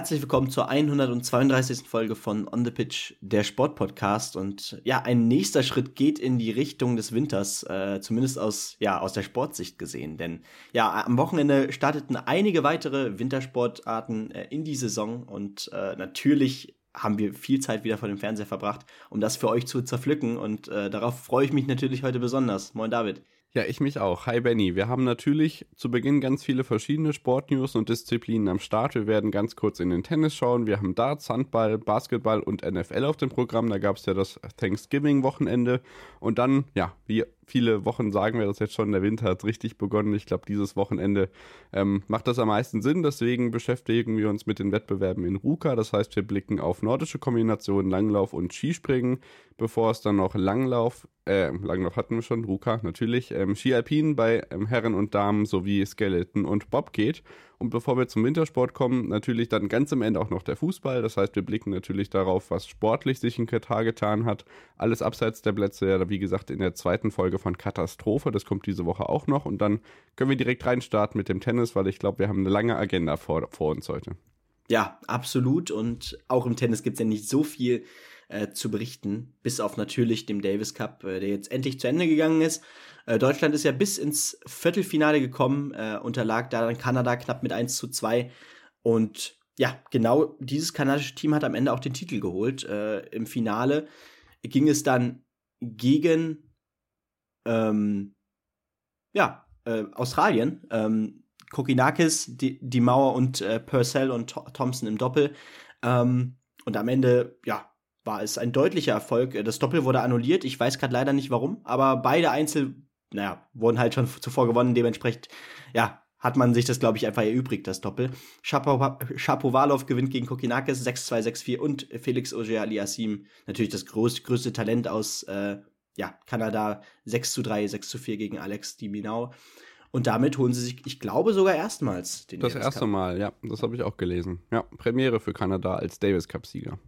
Herzlich willkommen zur 132. Folge von On the Pitch, der Sportpodcast. Und ja, ein nächster Schritt geht in die Richtung des Winters, äh, zumindest aus, ja, aus der Sportsicht gesehen. Denn ja, am Wochenende starteten einige weitere Wintersportarten äh, in die Saison und äh, natürlich haben wir viel Zeit wieder vor dem Fernseher verbracht, um das für euch zu zerpflücken. Und äh, darauf freue ich mich natürlich heute besonders. Moin David. Ja, ich mich auch. Hi Benny. Wir haben natürlich zu Beginn ganz viele verschiedene Sportnews und Disziplinen am Start. Wir werden ganz kurz in den Tennis schauen. Wir haben Darts, Handball, Basketball und NFL auf dem Programm. Da gab es ja das Thanksgiving-Wochenende. Und dann, ja, wie viele Wochen sagen wir das jetzt schon, der Winter hat richtig begonnen. Ich glaube, dieses Wochenende ähm, macht das am meisten Sinn. Deswegen beschäftigen wir uns mit den Wettbewerben in Ruka. Das heißt, wir blicken auf nordische Kombinationen, Langlauf und Skispringen, bevor es dann noch Langlauf, äh, Langlauf hatten wir schon, Ruka natürlich, ähm, Ski Alpin bei ähm, Herren und Damen sowie Skeleton und Bob geht. Und bevor wir zum Wintersport kommen, natürlich dann ganz am Ende auch noch der Fußball. Das heißt, wir blicken natürlich darauf, was sportlich sich in Katar getan hat. Alles abseits der Plätze, ja, wie gesagt, in der zweiten Folge von Katastrophe. Das kommt diese Woche auch noch. Und dann können wir direkt reinstarten mit dem Tennis, weil ich glaube, wir haben eine lange Agenda vor, vor uns heute. Ja, absolut. Und auch im Tennis gibt es ja nicht so viel äh, zu berichten, bis auf natürlich dem Davis Cup, äh, der jetzt endlich zu Ende gegangen ist. Äh, Deutschland ist ja bis ins Viertelfinale gekommen, äh, unterlag da dann Kanada knapp mit 1 zu 2. Und ja, genau dieses kanadische Team hat am Ende auch den Titel geholt. Äh, Im Finale ging es dann gegen ähm, ja, äh, Australien. Ähm, Kokinakis, die, die Mauer und äh, Purcell und Thompson im Doppel. Ähm, und am Ende, ja, war es ein deutlicher Erfolg. Das Doppel wurde annulliert. Ich weiß gerade leider nicht warum, aber beide Einzel, naja, wurden halt schon zuvor gewonnen. Dementsprechend, ja, hat man sich das, glaube ich, einfach erübrigt, das Doppel. Shapovalov gewinnt gegen Kokinakis 6-2, 6-4 und Felix Auger Aliassim, natürlich das groß, größte Talent aus äh, ja, Kanada, 6 3, 6 4 gegen Alex Diminau. Und damit holen sie sich, ich glaube, sogar erstmals den Das Davis erste Cup. Mal, ja, das habe ich auch gelesen. Ja, Premiere für Kanada als Davis Cup-Sieger.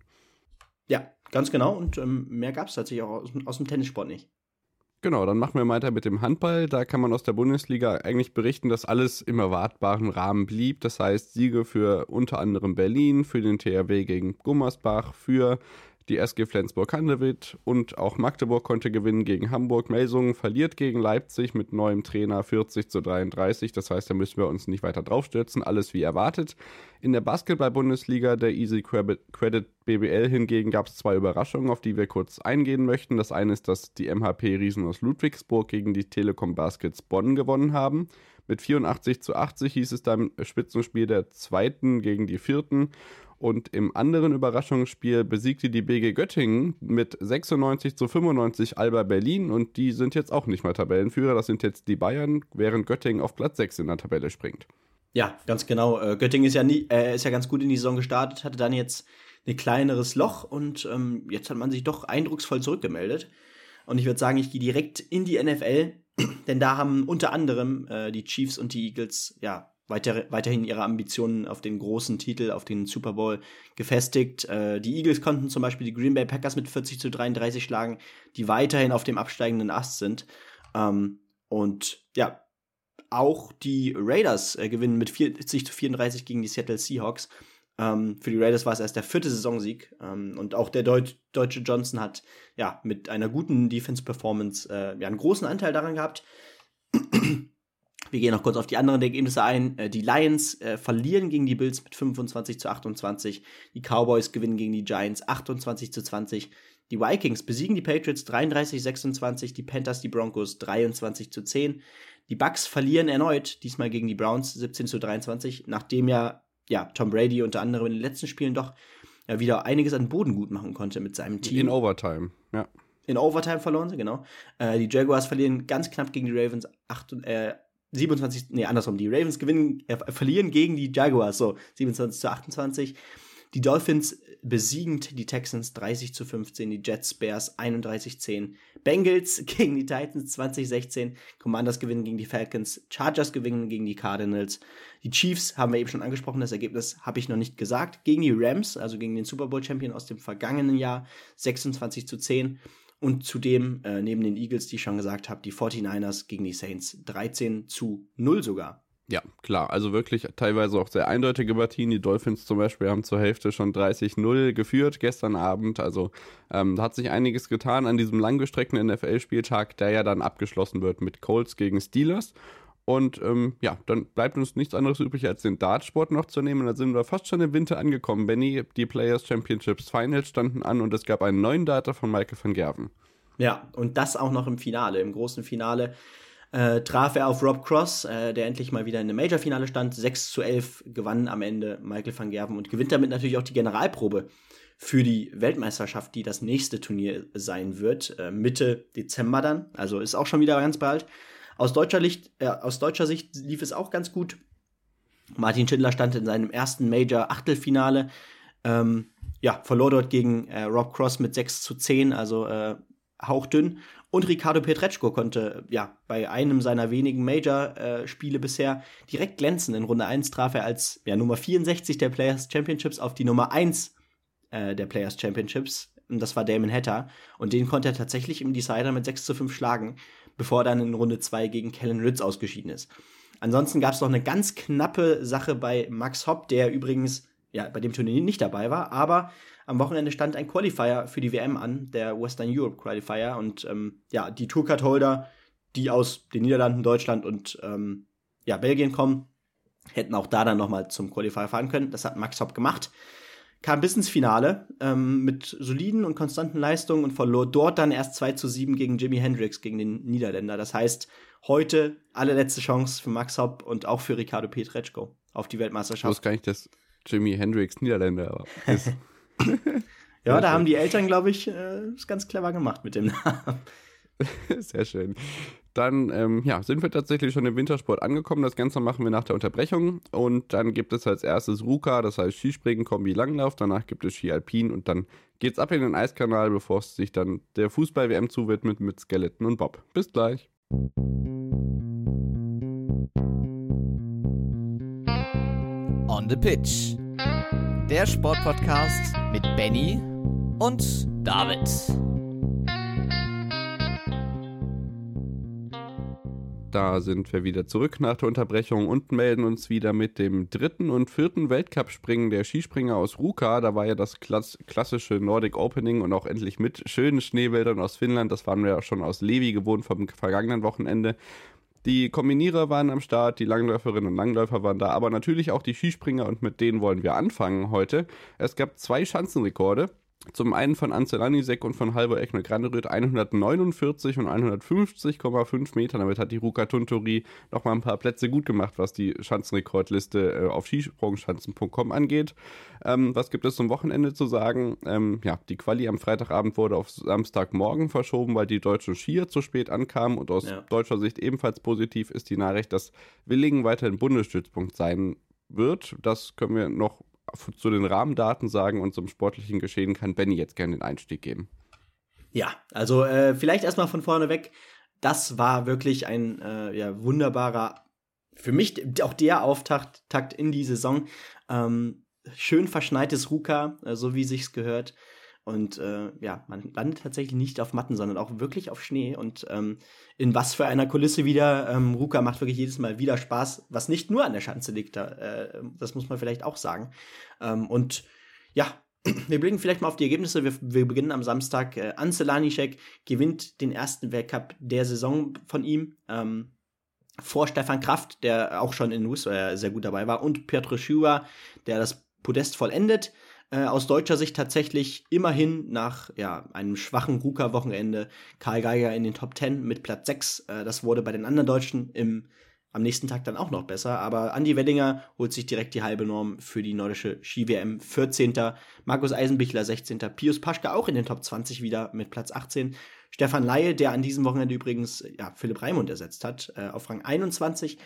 Ja, ganz genau. Und ähm, mehr gab es tatsächlich auch aus, aus dem Tennissport nicht. Genau, dann machen wir weiter mit dem Handball. Da kann man aus der Bundesliga eigentlich berichten, dass alles im erwartbaren Rahmen blieb. Das heißt, Siege für unter anderem Berlin, für den THW gegen Gummersbach, für die SG Flensburg-Handewitt und auch Magdeburg konnte gewinnen gegen Hamburg. Melsungen verliert gegen Leipzig mit neuem Trainer 40 zu 33. Das heißt, da müssen wir uns nicht weiter draufstürzen. Alles wie erwartet. In der Basketball-Bundesliga der Easy Credit BBL hingegen gab es zwei Überraschungen, auf die wir kurz eingehen möchten. Das eine ist, dass die MHP Riesen aus Ludwigsburg gegen die Telekom Baskets Bonn gewonnen haben. Mit 84 zu 80 hieß es dann Spitzenspiel der zweiten gegen die vierten. Und im anderen Überraschungsspiel besiegte die BG Göttingen mit 96 zu 95 Alba Berlin und die sind jetzt auch nicht mehr Tabellenführer. Das sind jetzt die Bayern, während Göttingen auf Platz 6 in der Tabelle springt. Ja, ganz genau. Äh, Göttingen ist ja, nie, äh, ist ja ganz gut in die Saison gestartet, hatte dann jetzt ein kleineres Loch und ähm, jetzt hat man sich doch eindrucksvoll zurückgemeldet. Und ich würde sagen, ich gehe direkt in die NFL, denn da haben unter anderem äh, die Chiefs und die Eagles ja weiter, weiterhin ihre Ambitionen auf den großen Titel, auf den Super Bowl gefestigt. Äh, die Eagles konnten zum Beispiel die Green Bay Packers mit 40 zu 33 schlagen, die weiterhin auf dem absteigenden Ast sind. Ähm, und ja, auch die Raiders äh, gewinnen mit 40 zu 34 gegen die Seattle Seahawks. Ähm, für die Raiders war es erst der vierte Saisonsieg. Ähm, und auch der Deut deutsche Johnson hat ja mit einer guten Defense-Performance äh, ja, einen großen Anteil daran gehabt. Wir gehen noch kurz auf die anderen Ergebnisse ein. Äh, die Lions äh, verlieren gegen die Bills mit 25 zu 28. Die Cowboys gewinnen gegen die Giants 28 zu 20. Die Vikings besiegen die Patriots 33 26. Die Panthers die Broncos 23 zu 10. Die Bucks verlieren erneut, diesmal gegen die Browns 17 zu 23, nachdem ja, ja Tom Brady unter anderem in den letzten Spielen doch ja, wieder einiges an Boden gut machen konnte mit seinem Team. In Overtime, ja. In Overtime verloren sie, genau. Äh, die Jaguars verlieren ganz knapp gegen die Ravens 8, äh, 27, nee, andersrum, die Ravens gewinnen, äh, verlieren gegen die Jaguars, so 27 zu 28. Die Dolphins besiegend die Texans 30 zu 15, die Jets Bears 31 10, Bengals gegen die Titans 2016, Commanders gewinnen gegen die Falcons, Chargers gewinnen gegen die Cardinals, die Chiefs haben wir eben schon angesprochen, das Ergebnis habe ich noch nicht gesagt, gegen die Rams, also gegen den Super Bowl Champion aus dem vergangenen Jahr 26 zu 10 und zudem äh, neben den Eagles, die ich schon gesagt habe, die 49ers gegen die Saints 13 zu 0 sogar. Ja, klar. Also wirklich teilweise auch sehr eindeutige Partien. Die Dolphins zum Beispiel haben zur Hälfte schon 30-0 geführt gestern Abend. Also ähm, da hat sich einiges getan an diesem langgestreckten NFL-Spieltag, der ja dann abgeschlossen wird mit Colts gegen Steelers. Und ähm, ja, dann bleibt uns nichts anderes übrig, als den Dartsport noch zu nehmen. Da sind wir fast schon im Winter angekommen. Benny, die Players Championships Finals standen an und es gab einen neuen Data von Michael van Gerven. Ja, und das auch noch im Finale, im großen Finale äh, traf er auf Rob Cross, äh, der endlich mal wieder in einem Major-Finale stand. 6 zu 11 gewann am Ende Michael van Gerven und gewinnt damit natürlich auch die Generalprobe für die Weltmeisterschaft, die das nächste Turnier sein wird, äh, Mitte Dezember dann. Also ist auch schon wieder ganz bald. Aus deutscher, Licht, äh, aus deutscher Sicht lief es auch ganz gut. Martin Schindler stand in seinem ersten Major-Achtelfinale. Ähm, ja, verlor dort gegen äh, Rob Cross mit 6 zu 10, also äh, hauchdünn. Und Ricardo Petreczko konnte ja bei einem seiner wenigen Major-Spiele äh, bisher direkt glänzen. In Runde 1 traf er als ja, Nummer 64 der Players Championships auf die Nummer 1 äh, der Players Championships. Und das war Damon Hatter. Und den konnte er tatsächlich im Decider mit 6 zu 5 schlagen, bevor er dann in Runde 2 gegen Kellen Ritz ausgeschieden ist. Ansonsten gab es noch eine ganz knappe Sache bei Max Hopp, der übrigens ja bei dem Turnier nicht dabei war, aber am Wochenende stand ein Qualifier für die WM an, der Western Europe Qualifier. Und ähm, ja, die Tourcard-Holder, die aus den Niederlanden, Deutschland und ähm, ja, Belgien kommen, hätten auch da dann nochmal zum Qualifier fahren können. Das hat Max Hopp gemacht. Kam bis ins Finale ähm, mit soliden und konstanten Leistungen und verlor dort dann erst 2 zu 7 gegen Jimi Hendrix, gegen den Niederländer. Das heißt, heute allerletzte Chance für Max Hopp und auch für Ricardo Pietreczko auf die Weltmeisterschaft. Ich wusste gar nicht, dass Jimi Hendrix Niederländer ist. ja, da haben die Eltern, glaube ich, äh, ganz clever gemacht mit dem Namen. Sehr schön. Dann ähm, ja, sind wir tatsächlich schon im Wintersport angekommen. Das Ganze machen wir nach der Unterbrechung. Und dann gibt es als erstes Ruka, das heißt Skispringen, Kombi, Langlauf. Danach gibt es Ski Alpin und dann geht's ab in den Eiskanal, bevor es sich dann der Fußball-WM zuwidmet mit Skeleton und Bob. Bis gleich. On the Pitch der Sportpodcast mit Benny und David. Da sind wir wieder zurück nach der Unterbrechung und melden uns wieder mit dem dritten und vierten Weltcup-Springen der Skispringer aus Ruka. Da war ja das klassische Nordic Opening und auch endlich mit schönen Schneebildern aus Finnland. Das waren wir ja schon aus Levi gewohnt vom vergangenen Wochenende. Die Kombinierer waren am Start, die Langläuferinnen und Langläufer waren da, aber natürlich auch die Skispringer und mit denen wollen wir anfangen heute. Es gab zwei Schanzenrekorde. Zum einen von Ansel Anisek und von Halvor Ekner Graneröd 149 und 150,5 Meter. Damit hat die Ruka Tuntori nochmal ein paar Plätze gut gemacht, was die Schanzenrekordliste äh, auf skisprungschanzen.com angeht. Ähm, was gibt es zum Wochenende zu sagen? Ähm, ja, die Quali am Freitagabend wurde auf Samstagmorgen verschoben, weil die deutschen Skier zu spät ankamen. Und aus ja. deutscher Sicht ebenfalls positiv ist die Nachricht, dass Willingen weiterhin Bundesstützpunkt sein wird. Das können wir noch zu den Rahmendaten sagen und zum sportlichen Geschehen kann Benny jetzt gerne den Einstieg geben. Ja, also äh, vielleicht erstmal von vorne weg. Das war wirklich ein äh, ja, wunderbarer, für mich auch der Auftakt Takt in die Saison. Ähm, schön verschneites Ruka, äh, so wie sich's gehört. Und äh, ja, man landet tatsächlich nicht auf Matten, sondern auch wirklich auf Schnee. Und ähm, in was für einer Kulisse wieder. Ähm, Ruka macht wirklich jedes Mal wieder Spaß, was nicht nur an der Schanze liegt. Äh, das muss man vielleicht auch sagen. Ähm, und ja, wir blicken vielleicht mal auf die Ergebnisse. Wir, wir beginnen am Samstag. Äh, Ansel Lanischek gewinnt den ersten Weltcup der Saison von ihm. Ähm, vor Stefan Kraft, der auch schon in Nuss äh, sehr gut dabei war, und Piotr Schuwa, der das Podest vollendet. Äh, aus deutscher Sicht tatsächlich immerhin nach ja, einem schwachen Ruka-Wochenende Karl Geiger in den Top 10 mit Platz 6. Äh, das wurde bei den anderen Deutschen im, am nächsten Tag dann auch noch besser. Aber Andy Wellinger holt sich direkt die halbe Norm für die nordische Ski-WM 14. Markus Eisenbichler 16. Pius Paschke auch in den Top 20 wieder mit Platz 18. Stefan Laie, der an diesem Wochenende übrigens ja, Philipp Raimund ersetzt hat, äh, auf Rang 21.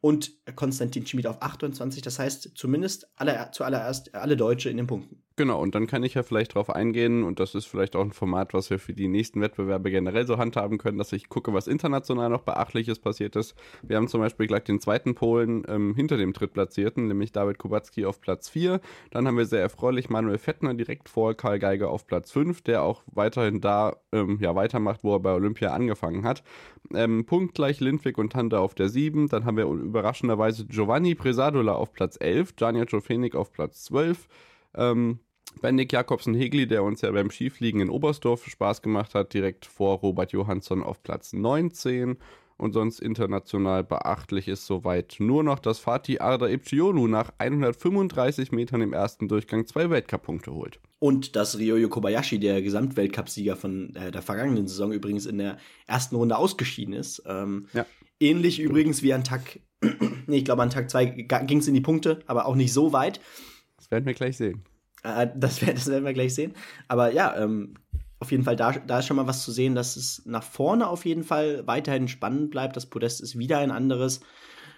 und Konstantin Schmid auf 28. Das heißt zumindest alle, zuallererst alle Deutsche in den Punkten. Genau, und dann kann ich ja vielleicht darauf eingehen, und das ist vielleicht auch ein Format, was wir für die nächsten Wettbewerbe generell so handhaben können, dass ich gucke, was international noch Beachtliches passiert ist. Wir haben zum Beispiel gleich den zweiten Polen ähm, hinter dem Drittplatzierten, nämlich David Kubacki auf Platz 4. Dann haben wir sehr erfreulich Manuel Fettner direkt vor Karl Geiger auf Platz 5, der auch weiterhin da ähm, ja, weitermacht, wo er bei Olympia angefangen hat. Ähm, punktgleich Lindwig und Tante auf der 7. Dann haben wir überraschenderweise Giovanni Presadola auf Platz 11, Janja Jofenik auf Platz 12. Ähm, Bendik Jakobsen-Hegli, der uns ja beim Skifliegen in Oberstdorf Spaß gemacht hat, direkt vor Robert Johansson auf Platz 19. Und sonst international beachtlich ist soweit nur noch, dass Fatih Arda Ipchionu nach 135 Metern im ersten Durchgang zwei Weltcup-Punkte holt. Und dass Ryoyo Kobayashi, der Gesamtweltcupsieger von äh, der vergangenen Saison, übrigens in der ersten Runde ausgeschieden ist. Ähm, ja. Ähnlich übrigens wie an Tag, nee, ich glaube an Tag 2 ging es in die Punkte, aber auch nicht so weit. Das werden wir gleich sehen. Äh, das, das, werden wir gleich sehen. Aber ja, ähm, auf jeden Fall, da, da ist schon mal was zu sehen, dass es nach vorne auf jeden Fall weiterhin spannend bleibt. Das Podest ist wieder ein anderes.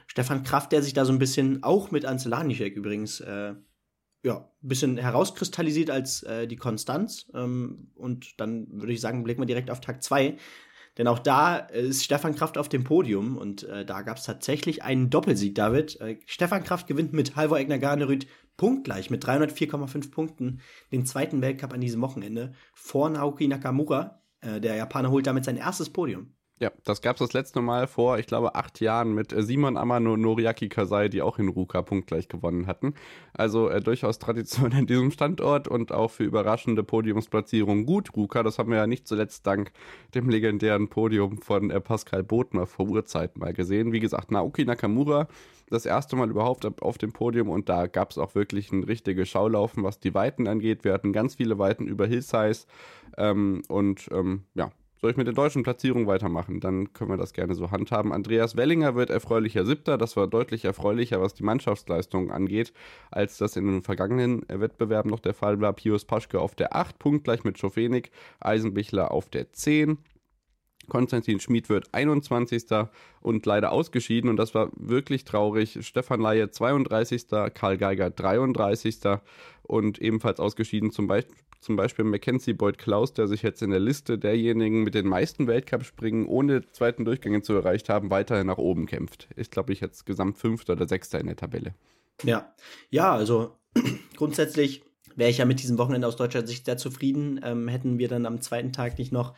Stefan Kraft, der sich da so ein bisschen, auch mit Anzelanischek übrigens, äh, ja, ein bisschen herauskristallisiert als äh, die Konstanz. Ähm, und dann würde ich sagen, blicken wir direkt auf Tag 2. Denn auch da ist Stefan Kraft auf dem Podium und äh, da gab es tatsächlich einen Doppelsieg, David. Äh, Stefan Kraft gewinnt mit Halvor Egner Garnerüth punktgleich mit 304,5 Punkten den zweiten Weltcup an diesem Wochenende vor Naoki Nakamura. Äh, der Japaner holt damit sein erstes Podium. Ja, das gab es das letzte Mal vor, ich glaube, acht Jahren mit äh, Simon Amano und Noriaki Kasai, die auch in Ruka punktgleich gewonnen hatten. Also äh, durchaus Tradition an diesem Standort und auch für überraschende Podiumsplatzierungen gut. Ruka, das haben wir ja nicht zuletzt dank dem legendären Podium von äh, Pascal Botner vor Urzeiten mal gesehen. Wie gesagt, Naoki Nakamura das erste Mal überhaupt auf dem Podium und da gab es auch wirklich ein richtiges Schaulaufen, was die Weiten angeht. Wir hatten ganz viele Weiten über Hillsize ähm, und ähm, ja, soll ich mit der deutschen Platzierung weitermachen? Dann können wir das gerne so handhaben. Andreas Wellinger wird erfreulicher Siebter. Das war deutlich erfreulicher, was die Mannschaftsleistung angeht, als das in den vergangenen Wettbewerben noch der Fall war. Pius Paschke auf der 8, punktgleich mit Schofenik. Eisenbichler auf der 10. Konstantin Schmid wird 21. und leider ausgeschieden und das war wirklich traurig. Stefan Laie 32. Karl Geiger 33. und ebenfalls ausgeschieden zum Beispiel zum Beispiel Mackenzie Boyd Klaus, der sich jetzt in der Liste derjenigen mit den meisten Weltcup-Springen ohne zweiten Durchgänge zu erreicht haben, weiterhin nach oben kämpft. Ist, glaube ich, jetzt gesamt Fünfter oder Sechster in der Tabelle. Ja, ja, also grundsätzlich wäre ich ja mit diesem Wochenende aus deutscher Sicht sehr zufrieden. Ähm, hätten wir dann am zweiten Tag nicht noch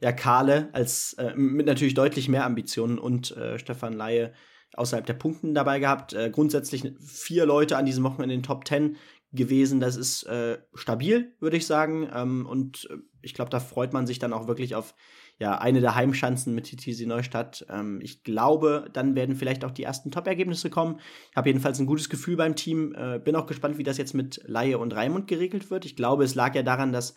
ja, Kahle als äh, mit natürlich deutlich mehr Ambitionen und äh, Stefan Laie außerhalb der Punkten dabei gehabt. Äh, grundsätzlich vier Leute an diesem Wochenende in den Top 10 gewesen. Das ist äh, stabil, würde ich sagen. Ähm, und äh, ich glaube, da freut man sich dann auch wirklich auf ja, eine der Heimschanzen mit TTC Neustadt. Ähm, ich glaube, dann werden vielleicht auch die ersten Top-Ergebnisse kommen. Ich habe jedenfalls ein gutes Gefühl beim Team. Äh, bin auch gespannt, wie das jetzt mit Laie und Raimund geregelt wird. Ich glaube, es lag ja daran, dass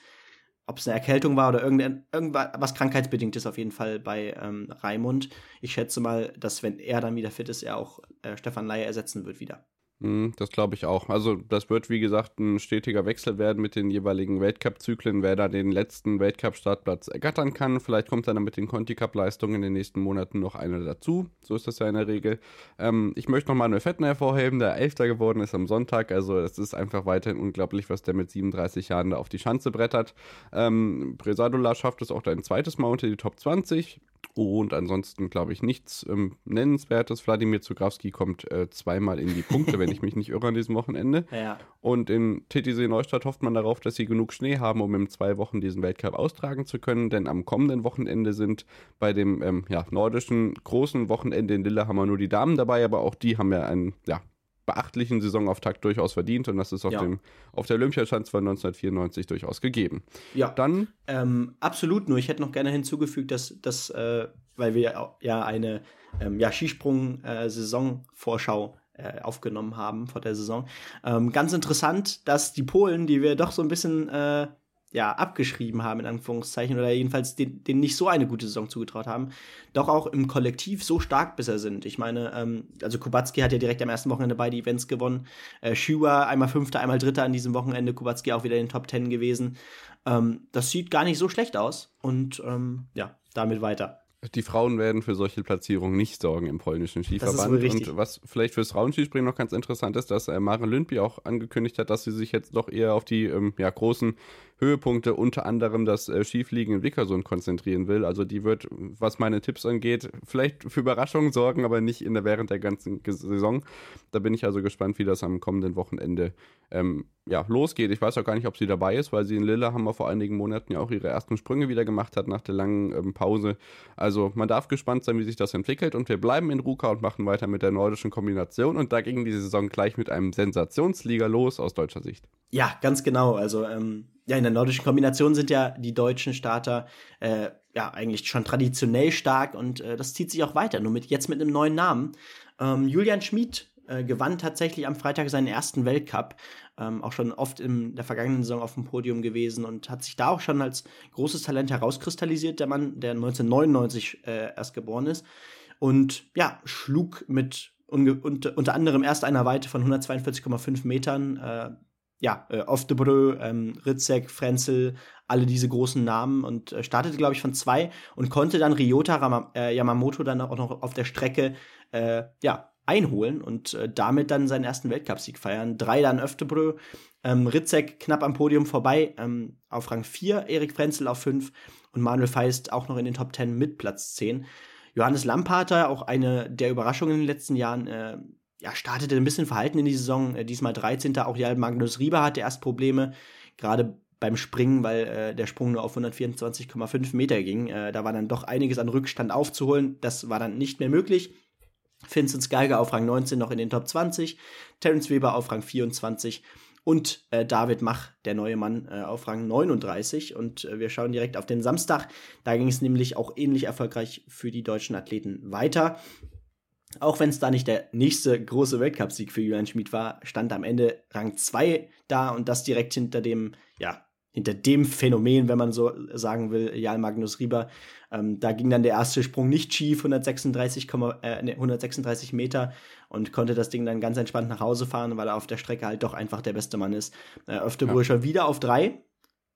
ob es eine Erkältung war oder irgendwas krankheitsbedingtes auf jeden Fall bei ähm, Raimund. Ich schätze mal, dass wenn er dann wieder fit ist, er auch äh, Stefan Laie ersetzen wird wieder. Mhm, das glaube ich auch. Also das wird, wie gesagt, ein stetiger Wechsel werden mit den jeweiligen Weltcup-Zyklen, wer da den letzten Weltcup-Startplatz ergattern kann. Vielleicht kommt dann mit den Conti-Cup-Leistungen in den nächsten Monaten noch einer dazu. So ist das ja in der Regel. Ähm, ich möchte noch Manuel Fettner hervorheben, der Elfter geworden ist am Sonntag. Also es ist einfach weiterhin unglaublich, was der mit 37 Jahren da auf die Schanze brettert. Ähm, Bresadola schafft es auch ein zweites Mal unter die Top 20. Und ansonsten glaube ich nichts ähm, Nennenswertes. Wladimir Zugrawski kommt äh, zweimal in die Punkte, wenn ich mich nicht irre, an diesem Wochenende. Ja. Und in TTC Neustadt hofft man darauf, dass sie genug Schnee haben, um in zwei Wochen diesen Weltcup austragen zu können. Denn am kommenden Wochenende sind bei dem ähm, ja, nordischen großen Wochenende in Lillehammer nur die Damen dabei, aber auch die haben ja ein ja, beachtlichen Saisonauftakt durchaus verdient und das ist auf, ja. dem, auf der Olympiaschanze von 1994 durchaus gegeben. Ja, dann. Ähm, absolut, nur ich hätte noch gerne hinzugefügt, dass, dass äh, weil wir ja eine ähm, ja, Skisprung-Saisonvorschau äh, aufgenommen haben vor der Saison. Ähm, ganz interessant, dass die Polen, die wir doch so ein bisschen äh, ja, abgeschrieben haben, in Anführungszeichen, oder jedenfalls denen, denen nicht so eine gute Saison zugetraut haben, doch auch im Kollektiv so stark bisher sind. Ich meine, ähm, also Kubacki hat ja direkt am ersten Wochenende beide Events gewonnen. Äh, Shua einmal Fünfter, einmal Dritter an diesem Wochenende. Kubacki auch wieder in den Top Ten gewesen. Ähm, das sieht gar nicht so schlecht aus. Und ähm, ja, damit weiter. die Frauen werden für solche Platzierungen nicht sorgen im polnischen Skiverband. Und was vielleicht fürs Frauenskispringen noch ganz interessant ist, dass äh, Maren Lündby auch angekündigt hat, dass sie sich jetzt doch eher auf die ähm, ja, großen Höhepunkte, unter anderem das äh, Skifliegen in Wickersund konzentrieren will. Also die wird, was meine Tipps angeht, vielleicht für Überraschungen sorgen, aber nicht in der, während der ganzen Saison. Da bin ich also gespannt, wie das am kommenden Wochenende ähm, ja, losgeht. Ich weiß auch gar nicht, ob sie dabei ist, weil sie in Lillehammer vor einigen Monaten ja auch ihre ersten Sprünge wieder gemacht hat nach der langen ähm, Pause. Also man darf gespannt sein, wie sich das entwickelt. Und wir bleiben in Ruka und machen weiter mit der nordischen Kombination. Und da ging die Saison gleich mit einem Sensationsliga los aus deutscher Sicht. Ja, ganz genau. Also ähm, ja, in der nordischen Kombination sind ja die deutschen Starter äh, ja eigentlich schon traditionell stark und äh, das zieht sich auch weiter, nur mit jetzt mit einem neuen Namen. Ähm, Julian Schmid äh, gewann tatsächlich am Freitag seinen ersten Weltcup, ähm, auch schon oft in der vergangenen Saison auf dem Podium gewesen und hat sich da auch schon als großes Talent herauskristallisiert, der Mann, der 1999 äh, erst geboren ist und ja, schlug mit unter, unter anderem erst einer Weite von 142,5 Metern äh, ja, äh, Oftebrö, ähm, Ritzek, Frenzel, alle diese großen Namen und äh, startete, glaube ich, von zwei und konnte dann Ryota Rama, äh, Yamamoto dann auch noch auf der Strecke äh, ja, einholen und äh, damit dann seinen ersten Weltcupsieg feiern. Drei dann Öftebrö, ähm, Ritzek knapp am Podium vorbei, ähm, auf Rang 4, Erik Frenzel auf 5 und Manuel Feist auch noch in den Top 10 mit Platz 10. Johannes Lamparter, auch eine der Überraschungen in den letzten Jahren, äh, ja, startete ein bisschen verhalten in die Saison. Äh, diesmal 13. Auch Jan Magnus Rieber hatte erst Probleme, gerade beim Springen, weil äh, der Sprung nur auf 124,5 Meter ging. Äh, da war dann doch einiges an Rückstand aufzuholen. Das war dann nicht mehr möglich. Vincent Geiger auf Rang 19 noch in den Top 20, Terence Weber auf Rang 24 und äh, David Mach, der neue Mann, äh, auf Rang 39. Und äh, wir schauen direkt auf den Samstag. Da ging es nämlich auch ähnlich erfolgreich für die deutschen Athleten weiter. Auch wenn es da nicht der nächste große Weltcupsieg für Julian Schmid war, stand am Ende Rang 2 da und das direkt hinter dem, ja, hinter dem Phänomen, wenn man so sagen will, Jan Magnus Rieber. Ähm, da ging dann der erste Sprung nicht schief, 136, äh, 136 Meter und konnte das Ding dann ganz entspannt nach Hause fahren, weil er auf der Strecke halt doch einfach der beste Mann ist. Äh, Öftebrühl ja. wieder auf drei,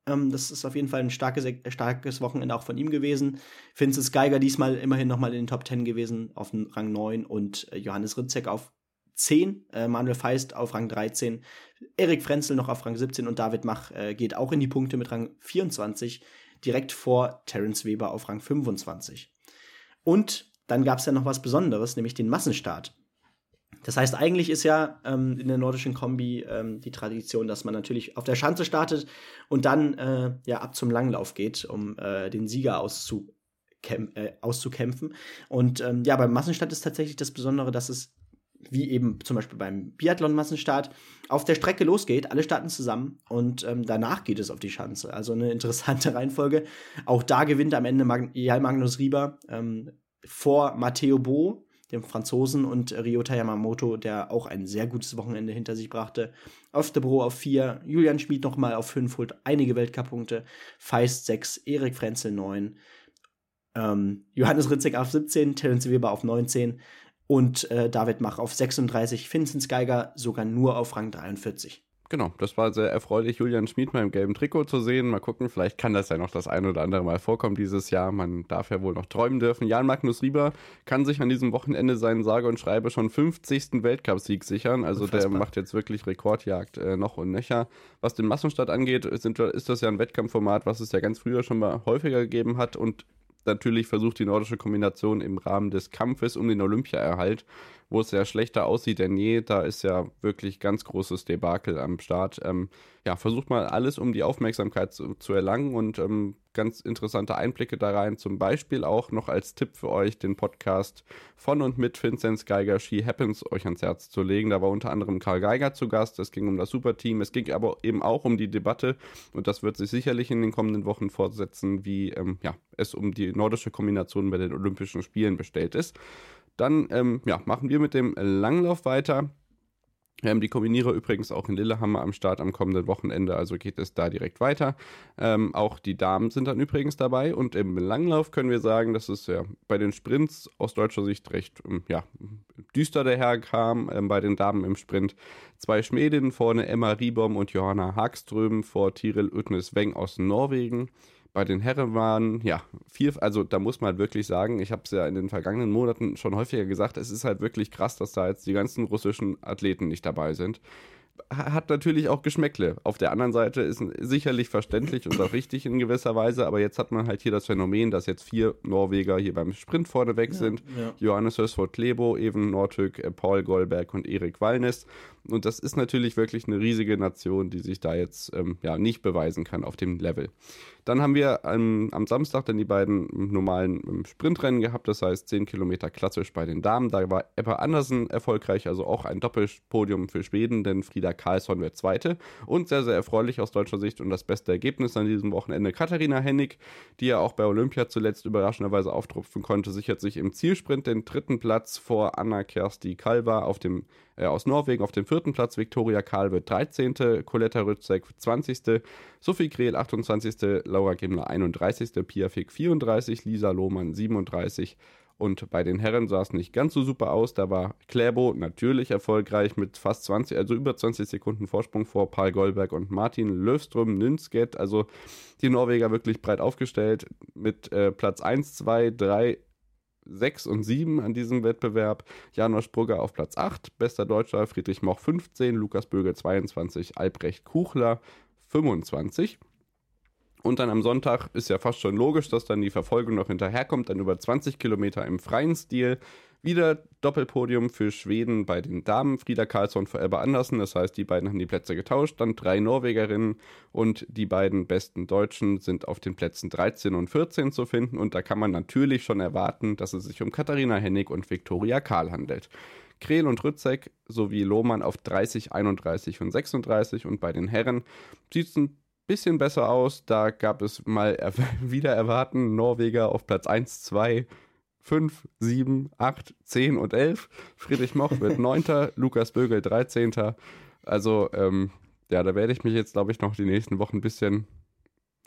ähm, das ist auf jeden Fall ein starkes, starkes Wochenende auch von ihm gewesen. Vincent Geiger diesmal immerhin nochmal in den Top 10 gewesen, auf Rang 9 und äh, Johannes Ritzek auf 10, äh, Manuel Feist auf Rang 13, Erik Frenzel noch auf Rang 17 und David Mach äh, geht auch in die Punkte mit Rang 24, direkt vor Terence Weber auf Rang 25. Und dann gab es ja noch was Besonderes, nämlich den Massenstart. Das heißt, eigentlich ist ja ähm, in der nordischen Kombi ähm, die Tradition, dass man natürlich auf der Schanze startet und dann äh, ja ab zum Langlauf geht, um äh, den Sieger äh, auszukämpfen. Und ähm, ja, beim Massenstart ist tatsächlich das Besondere, dass es wie eben zum Beispiel beim Biathlon-Massenstart, auf der Strecke losgeht, alle starten zusammen und ähm, danach geht es auf die Schanze. Also eine interessante Reihenfolge. Auch da gewinnt am Ende Mag Jan Magnus Rieber ähm, vor Matteo Bo, dem Franzosen, und Ryota Yamamoto, der auch ein sehr gutes Wochenende hinter sich brachte. Öftebro auf 4, Julian Schmid nochmal auf 5, holt einige Weltcup-Punkte, Feist 6, Erik Frenzel 9, ähm, Johannes Ritzek auf 17, Terence Weber auf 19 und äh, David Mach auf 36, Vincent Geiger sogar nur auf Rang 43. Genau, das war sehr erfreulich, Julian Schmid mal im gelben Trikot zu sehen. Mal gucken, vielleicht kann das ja noch das ein oder andere Mal vorkommen dieses Jahr. Man darf ja wohl noch träumen dürfen. Jan Magnus Rieber kann sich an diesem Wochenende seinen sage und schreibe schon 50. Weltcupsieg sichern. Also Unfassbar. der macht jetzt wirklich Rekordjagd äh, noch und nöcher. Was den Massenstart angeht, sind, ist das ja ein Wettkampfformat, was es ja ganz früher schon mal häufiger gegeben hat und natürlich versucht die nordische Kombination im Rahmen des Kampfes um den Olympiaerhalt wo es ja schlechter aussieht denn je. Da ist ja wirklich ganz großes Debakel am Start. Ähm, ja, versucht mal alles, um die Aufmerksamkeit zu, zu erlangen und ähm, ganz interessante Einblicke da rein. Zum Beispiel auch noch als Tipp für euch den Podcast von und mit Vincent Geiger She Happens euch ans Herz zu legen. Da war unter anderem Karl Geiger zu Gast. Es ging um das Superteam. Es ging aber eben auch um die Debatte und das wird sich sicherlich in den kommenden Wochen fortsetzen, wie ähm, ja, es um die nordische Kombination bei den Olympischen Spielen bestellt ist. Dann ähm, ja, machen wir mit dem Langlauf weiter. Ähm, die Kombinierer übrigens auch in Lillehammer am Start am kommenden Wochenende, also geht es da direkt weiter. Ähm, auch die Damen sind dann übrigens dabei und im Langlauf können wir sagen, dass es ja bei den Sprints aus deutscher Sicht recht ähm, ja, düster daherkam. Ähm, bei den Damen im Sprint zwei Schmiedinnen vorne, Emma Riebom und Johanna Hagström vor Tiril Utnes Weng aus Norwegen. Bei den Herren waren, ja, vier, also da muss man halt wirklich sagen, ich habe es ja in den vergangenen Monaten schon häufiger gesagt, es ist halt wirklich krass, dass da jetzt die ganzen russischen Athleten nicht dabei sind hat natürlich auch Geschmäckle. Auf der anderen Seite ist sicherlich verständlich und auch richtig in gewisser Weise, aber jetzt hat man halt hier das Phänomen, dass jetzt vier Norweger hier beim Sprint vorneweg ja, sind. Ja. Johannes Hösford Klebo, Even Nordhück, äh, Paul Goldberg und Erik Wallnes. Und das ist natürlich wirklich eine riesige Nation, die sich da jetzt ähm, ja, nicht beweisen kann auf dem Level. Dann haben wir ähm, am Samstag dann die beiden normalen ähm, Sprintrennen gehabt, das heißt 10 Kilometer klassisch bei den Damen. Da war Ebba Andersen erfolgreich, also auch ein Doppelpodium für Schweden, denn Frieda Karlsson wird Zweite. Und sehr, sehr erfreulich aus deutscher Sicht und das beste Ergebnis an diesem Wochenende. Katharina Hennig, die ja auch bei Olympia zuletzt überraschenderweise auftrumpfen konnte, sichert sich im Zielsprint den dritten Platz vor Anna Kersti Kalva auf dem äh, aus Norwegen auf dem vierten Platz, Viktoria Kalbe 13., Coletta Rützek 20., Sophie Krehl 28., Laura Gimler 31., Pia Fick 34, Lisa Lohmann 37 und bei den Herren sah es nicht ganz so super aus. Da war Kläbo natürlich erfolgreich mit fast 20, also über 20 Sekunden Vorsprung vor Paul Goldberg und Martin Löfström Nünsket. Also die Norweger wirklich breit aufgestellt mit äh, Platz 1, 2, 3, 6 und 7 an diesem Wettbewerb. Janosch Brugger auf Platz 8, bester Deutscher Friedrich Moch 15, Lukas Böge 22, Albrecht Kuchler 25. Und dann am Sonntag ist ja fast schon logisch, dass dann die Verfolgung noch hinterherkommt, dann über 20 Kilometer im freien Stil. Wieder Doppelpodium für Schweden bei den Damen. Frieda Karlsson vor Ebba Andersen. Das heißt, die beiden haben die Plätze getauscht. Dann drei Norwegerinnen und die beiden besten Deutschen sind auf den Plätzen 13 und 14 zu finden. Und da kann man natürlich schon erwarten, dass es sich um Katharina Hennig und Viktoria Karl handelt. Krehl und Rützek sowie Lohmann auf 30, 31 und 36. Und bei den Herren sieht es ein bisschen besser aus. Da gab es mal wieder erwarten Norweger auf Platz 1, 2, 5, 7, 8, 10 und 11. Friedrich Moch wird 9. Lukas Bögel 13. Also, ähm, ja, da werde ich mich jetzt, glaube ich, noch die nächsten Wochen ein bisschen,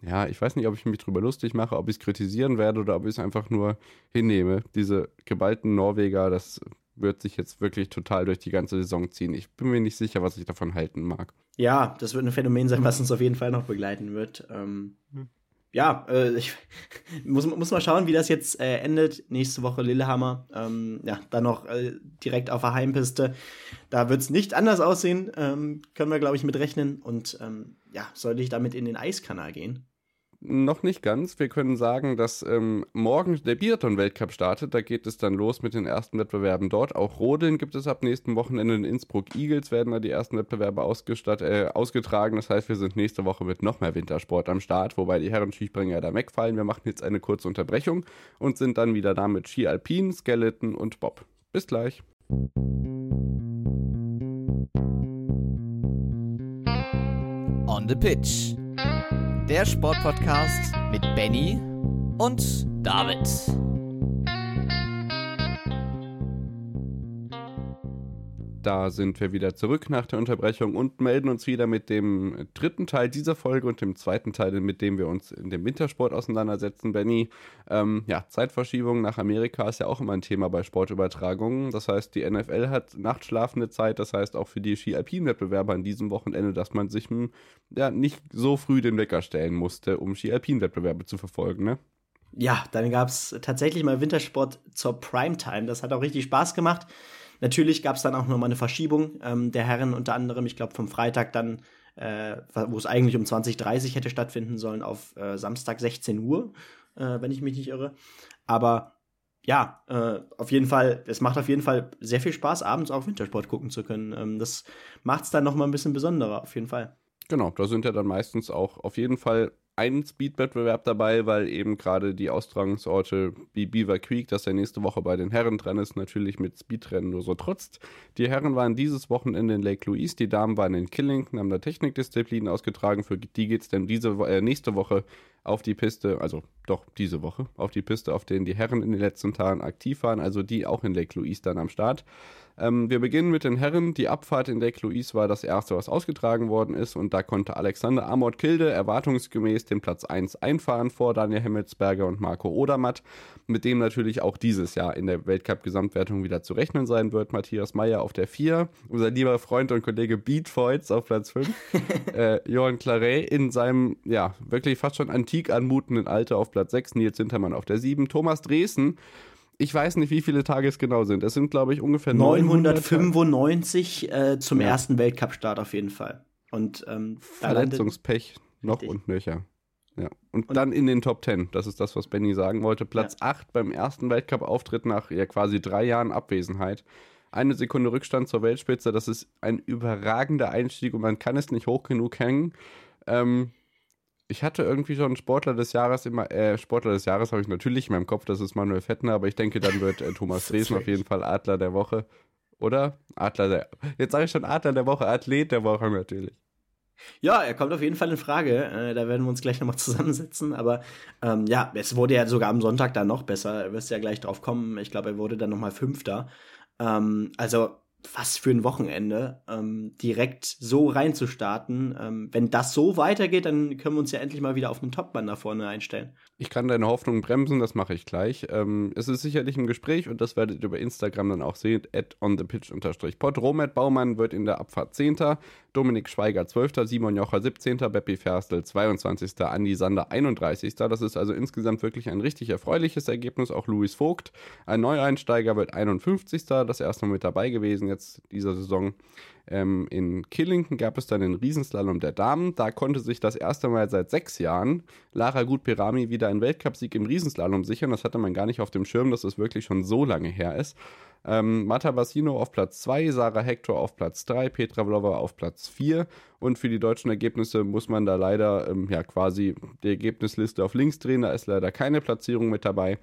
ja, ich weiß nicht, ob ich mich drüber lustig mache, ob ich es kritisieren werde oder ob ich es einfach nur hinnehme. Diese geballten Norweger, das wird sich jetzt wirklich total durch die ganze Saison ziehen. Ich bin mir nicht sicher, was ich davon halten mag. Ja, das wird ein Phänomen sein, was uns auf jeden Fall noch begleiten wird. Ähm, hm ja, äh, ich muss, muss mal schauen, wie das jetzt äh, endet. Nächste Woche Lillehammer. Ähm, ja, dann noch äh, direkt auf der Heimpiste. Da wird es nicht anders aussehen. Ähm, können wir, glaube ich, mit rechnen. Und ähm, ja, sollte ich damit in den Eiskanal gehen? Noch nicht ganz. Wir können sagen, dass ähm, morgen der Biathlon-Weltcup startet. Da geht es dann los mit den ersten Wettbewerben dort. Auch Rodeln gibt es ab nächsten Wochenende in Innsbruck. Eagles werden da die ersten Wettbewerbe äh, ausgetragen. Das heißt, wir sind nächste Woche mit noch mehr Wintersport am Start, wobei die Herren Skispringer da wegfallen. Wir machen jetzt eine kurze Unterbrechung und sind dann wieder da mit Ski Alpin, Skeleton und Bob. Bis gleich. On the Pitch der Sportpodcast mit Benny und David. Da sind wir wieder zurück nach der Unterbrechung und melden uns wieder mit dem dritten Teil dieser Folge und dem zweiten Teil, mit dem wir uns in dem Wintersport auseinandersetzen. Benny, ähm, ja, Zeitverschiebung nach Amerika ist ja auch immer ein Thema bei Sportübertragungen. Das heißt, die NFL hat nachtschlafende Zeit. Das heißt auch für die Ski-Alpin-Wettbewerber an diesem Wochenende, dass man sich hm, ja, nicht so früh den Wecker stellen musste, um Ski-Alpin-Wettbewerbe zu verfolgen, ne? Ja, dann gab es tatsächlich mal Wintersport zur Primetime. Das hat auch richtig Spaß gemacht. Natürlich gab es dann auch nochmal eine Verschiebung ähm, der Herren unter anderem, ich glaube vom Freitag dann, äh, wo es eigentlich um 20.30 hätte stattfinden sollen, auf äh, Samstag 16 Uhr, äh, wenn ich mich nicht irre. Aber ja, äh, auf jeden Fall, es macht auf jeden Fall sehr viel Spaß, abends auch Wintersport gucken zu können. Ähm, das macht es dann nochmal ein bisschen besonderer, auf jeden Fall. Genau, da sind ja dann meistens auch auf jeden Fall ein Speed-Wettbewerb dabei, weil eben gerade die Austragungsorte wie Beaver Creek, das ja nächste Woche bei den Herren dran ist, natürlich mit Speedrennen nur so trotzt. Die Herren waren dieses Wochenende in Lake Louise, die Damen waren in Killington, haben da Technikdisziplinen ausgetragen. Für die geht es dann diese, äh, nächste Woche auf die Piste, also doch diese Woche, auf die Piste, auf denen die Herren in den letzten Tagen aktiv waren, also die auch in Lake Louise dann am Start. Ähm, wir beginnen mit den Herren. Die Abfahrt in Lake Louise war das erste, was ausgetragen worden ist. Und da konnte Alexander Amort Kilde erwartungsgemäß den Platz 1 einfahren vor Daniel Hemmelsberger und Marco Odermatt, mit dem natürlich auch dieses Jahr in der Weltcup-Gesamtwertung wieder zu rechnen sein wird. Matthias Meyer auf der 4, unser lieber Freund und Kollege Beat Voits auf Platz 5, äh, Johann Claret in seinem, ja, wirklich fast schon antik anmutenden Alter auf Platz 6, Nils Hintermann auf der 7, Thomas Dresen ich weiß nicht, wie viele Tage es genau sind. Es sind, glaube ich, ungefähr 995 äh, zum ja. ersten Weltcup-Start auf jeden Fall. Und ähm, Verletzungspech noch richtig. und nöcher. Ja. Und, und, dann in den Top 10. Das ist das, was Benny sagen wollte. Platz ja. 8 beim ersten Weltcup-Auftritt nach ja quasi drei Jahren Abwesenheit. Eine Sekunde Rückstand zur Weltspitze. Das ist ein überragender Einstieg und man kann es nicht hoch genug hängen. Ähm, ich hatte irgendwie schon Sportler des Jahres immer, äh, Sportler des Jahres habe ich natürlich in meinem Kopf, das ist Manuel Fettner, aber ich denke, dann wird äh, Thomas Dresden auf jeden Fall Adler der Woche. Oder? Adler der, jetzt sage ich schon Adler der Woche, Athlet der Woche natürlich. Ja, er kommt auf jeden Fall in Frage. Äh, da werden wir uns gleich nochmal zusammensetzen. Aber ähm, ja, es wurde ja sogar am Sonntag dann noch besser. Du wirst ja gleich drauf kommen. Ich glaube, er wurde dann nochmal Fünfter. Ähm, also was für ein Wochenende, ähm, direkt so reinzustarten. Ähm, wenn das so weitergeht, dann können wir uns ja endlich mal wieder auf einen Topmann da vorne einstellen. Ich kann deine Hoffnung bremsen, das mache ich gleich. Ähm, es ist sicherlich im Gespräch und das werdet ihr über Instagram dann auch sehen, at onthepitch-pod. Romet Baumann wird in der Abfahrt 10. Dominik Schweiger 12., Simon Jocher 17., Beppi Ferstel 22., Andi Sander 31. Das ist also insgesamt wirklich ein richtig erfreuliches Ergebnis. Auch Luis Vogt, ein Neueinsteiger, wird 51. Das erste Mal mit dabei gewesen jetzt dieser Saison. Ähm, in Killington gab es dann den Riesenslalom der Damen. Da konnte sich das erste Mal seit sechs Jahren Lara Gut-Perami wieder einen Weltcupsieg im Riesenslalom sichern. Das hatte man gar nicht auf dem Schirm, dass es wirklich schon so lange her ist. Ähm, Marta Bassino auf Platz 2, Sarah Hector auf Platz 3, Petra Vlova auf Platz 4. Und für die deutschen Ergebnisse muss man da leider ähm, ja quasi die Ergebnisliste auf links drehen. Da ist leider keine Platzierung mit dabei.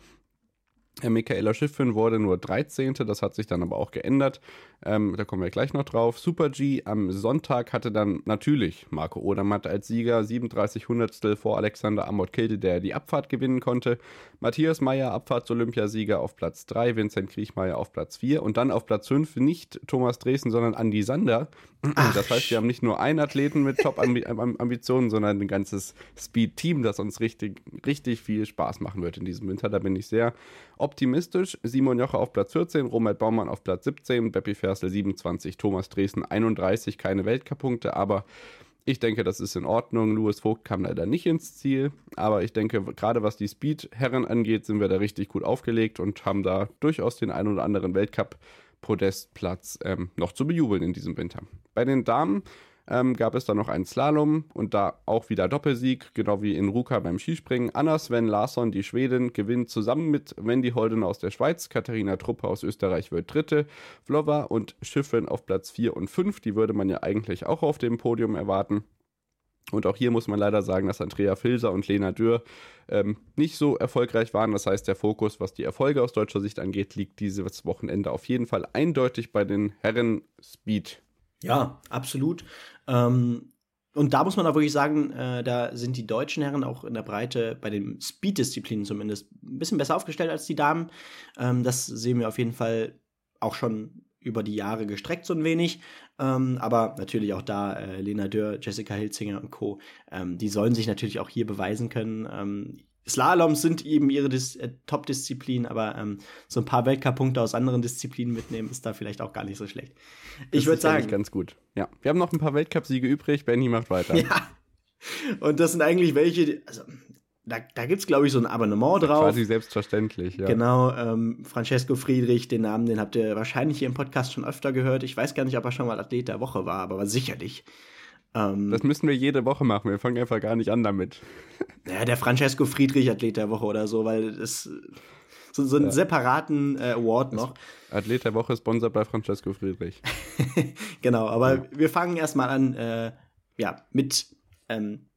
Michaela Schiffrin wurde nur 13. Das hat sich dann aber auch geändert. Ähm, da kommen wir gleich noch drauf. Super G am Sonntag hatte dann natürlich Marco Odermatt als Sieger 37 Hundertstel vor Alexander Amott Kilde, der die Abfahrt gewinnen konnte. Matthias Meyer, Abfahrts-Olympiasieger auf Platz 3, Vincent Kriechmeier auf Platz 4 und dann auf Platz 5 nicht Thomas Dresden, sondern Andi Sander. Ach. Das heißt, wir haben nicht nur einen Athleten mit Top-Ambitionen, sondern ein ganzes Speed-Team, das uns richtig, richtig viel Spaß machen wird in diesem Winter. Da bin ich sehr optimistisch. Simon Joche auf Platz 14, Robert Baumann auf Platz 17, Beppi Ferstel 27, Thomas Dresden 31, keine Weltcup-Punkte, aber ich denke, das ist in Ordnung. Louis Vogt kam leider nicht ins Ziel, aber ich denke, gerade was die Speed-Herren angeht, sind wir da richtig gut aufgelegt und haben da durchaus den einen oder anderen Weltcup-Podestplatz ähm, noch zu bejubeln in diesem Winter. Bei den Damen ähm, gab es dann noch einen Slalom und da auch wieder Doppelsieg, genau wie in Ruka beim Skispringen. Anna Sven Larsson, die Schwedin, gewinnt zusammen mit Wendy Holden aus der Schweiz. Katharina Truppe aus Österreich wird Dritte. Vlova und Schiffen auf Platz 4 und 5. Die würde man ja eigentlich auch auf dem Podium erwarten. Und auch hier muss man leider sagen, dass Andrea Filser und Lena Dürr ähm, nicht so erfolgreich waren. Das heißt, der Fokus, was die Erfolge aus deutscher Sicht angeht, liegt dieses Wochenende auf jeden Fall eindeutig bei den Herren Speed. Ja, absolut. Ähm, und da muss man auch wirklich sagen, äh, da sind die deutschen Herren auch in der Breite bei den Speed-Disziplinen zumindest ein bisschen besser aufgestellt als die Damen. Ähm, das sehen wir auf jeden Fall auch schon über die Jahre gestreckt so ein wenig. Ähm, aber natürlich auch da äh, Lena Dürr, Jessica Hilzinger und Co. Ähm, die sollen sich natürlich auch hier beweisen können. Ähm, Slaloms sind eben ihre äh, Top-Disziplin, aber ähm, so ein paar Weltcup-Punkte aus anderen Disziplinen mitnehmen ist da vielleicht auch gar nicht so schlecht. Ich würde sagen. ganz gut. Ja. Wir haben noch ein paar Weltcup-Siege übrig. Benny macht weiter. Ja. Und das sind eigentlich welche, also da, da gibt es, glaube ich, so ein Abonnement drauf. Quasi selbstverständlich, ja. Genau, ähm, Francesco Friedrich, den Namen, den habt ihr wahrscheinlich hier im Podcast schon öfter gehört. Ich weiß gar nicht, ob er schon mal Athlet der Woche war, aber sicherlich. Ähm, das müssen wir jede Woche machen. Wir fangen einfach gar nicht an damit. Ja, der Francesco Friedrich Athlet der Woche oder so, weil es so, so einen ja. separaten äh, Award noch. Athlet der Woche sponsert bei Francesco Friedrich. genau, aber ja. wir fangen erstmal an, äh, ja, mit ähm,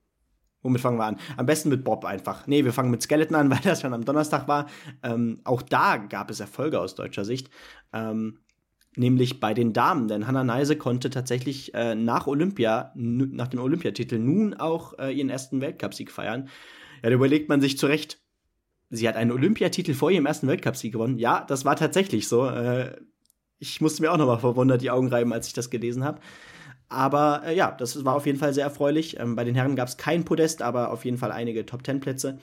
Womit fangen wir an? Am besten mit Bob einfach. Nee, wir fangen mit Skeleton an, weil das schon am Donnerstag war. Ähm, auch da gab es Erfolge aus deutscher Sicht. Ähm, nämlich bei den Damen, denn Hannah Neise konnte tatsächlich äh, nach Olympia, nach dem Olympiatitel nun auch äh, ihren ersten Weltcupsieg feiern. Ja, da überlegt man sich zurecht, sie hat einen Olympiatitel vor ihrem ersten Weltcupsieg gewonnen. Ja, das war tatsächlich so. Äh, ich musste mir auch nochmal verwundert die Augen reiben, als ich das gelesen habe. Aber äh, ja, das war auf jeden Fall sehr erfreulich. Ähm, bei den Herren gab es kein Podest, aber auf jeden Fall einige Top-10-Plätze.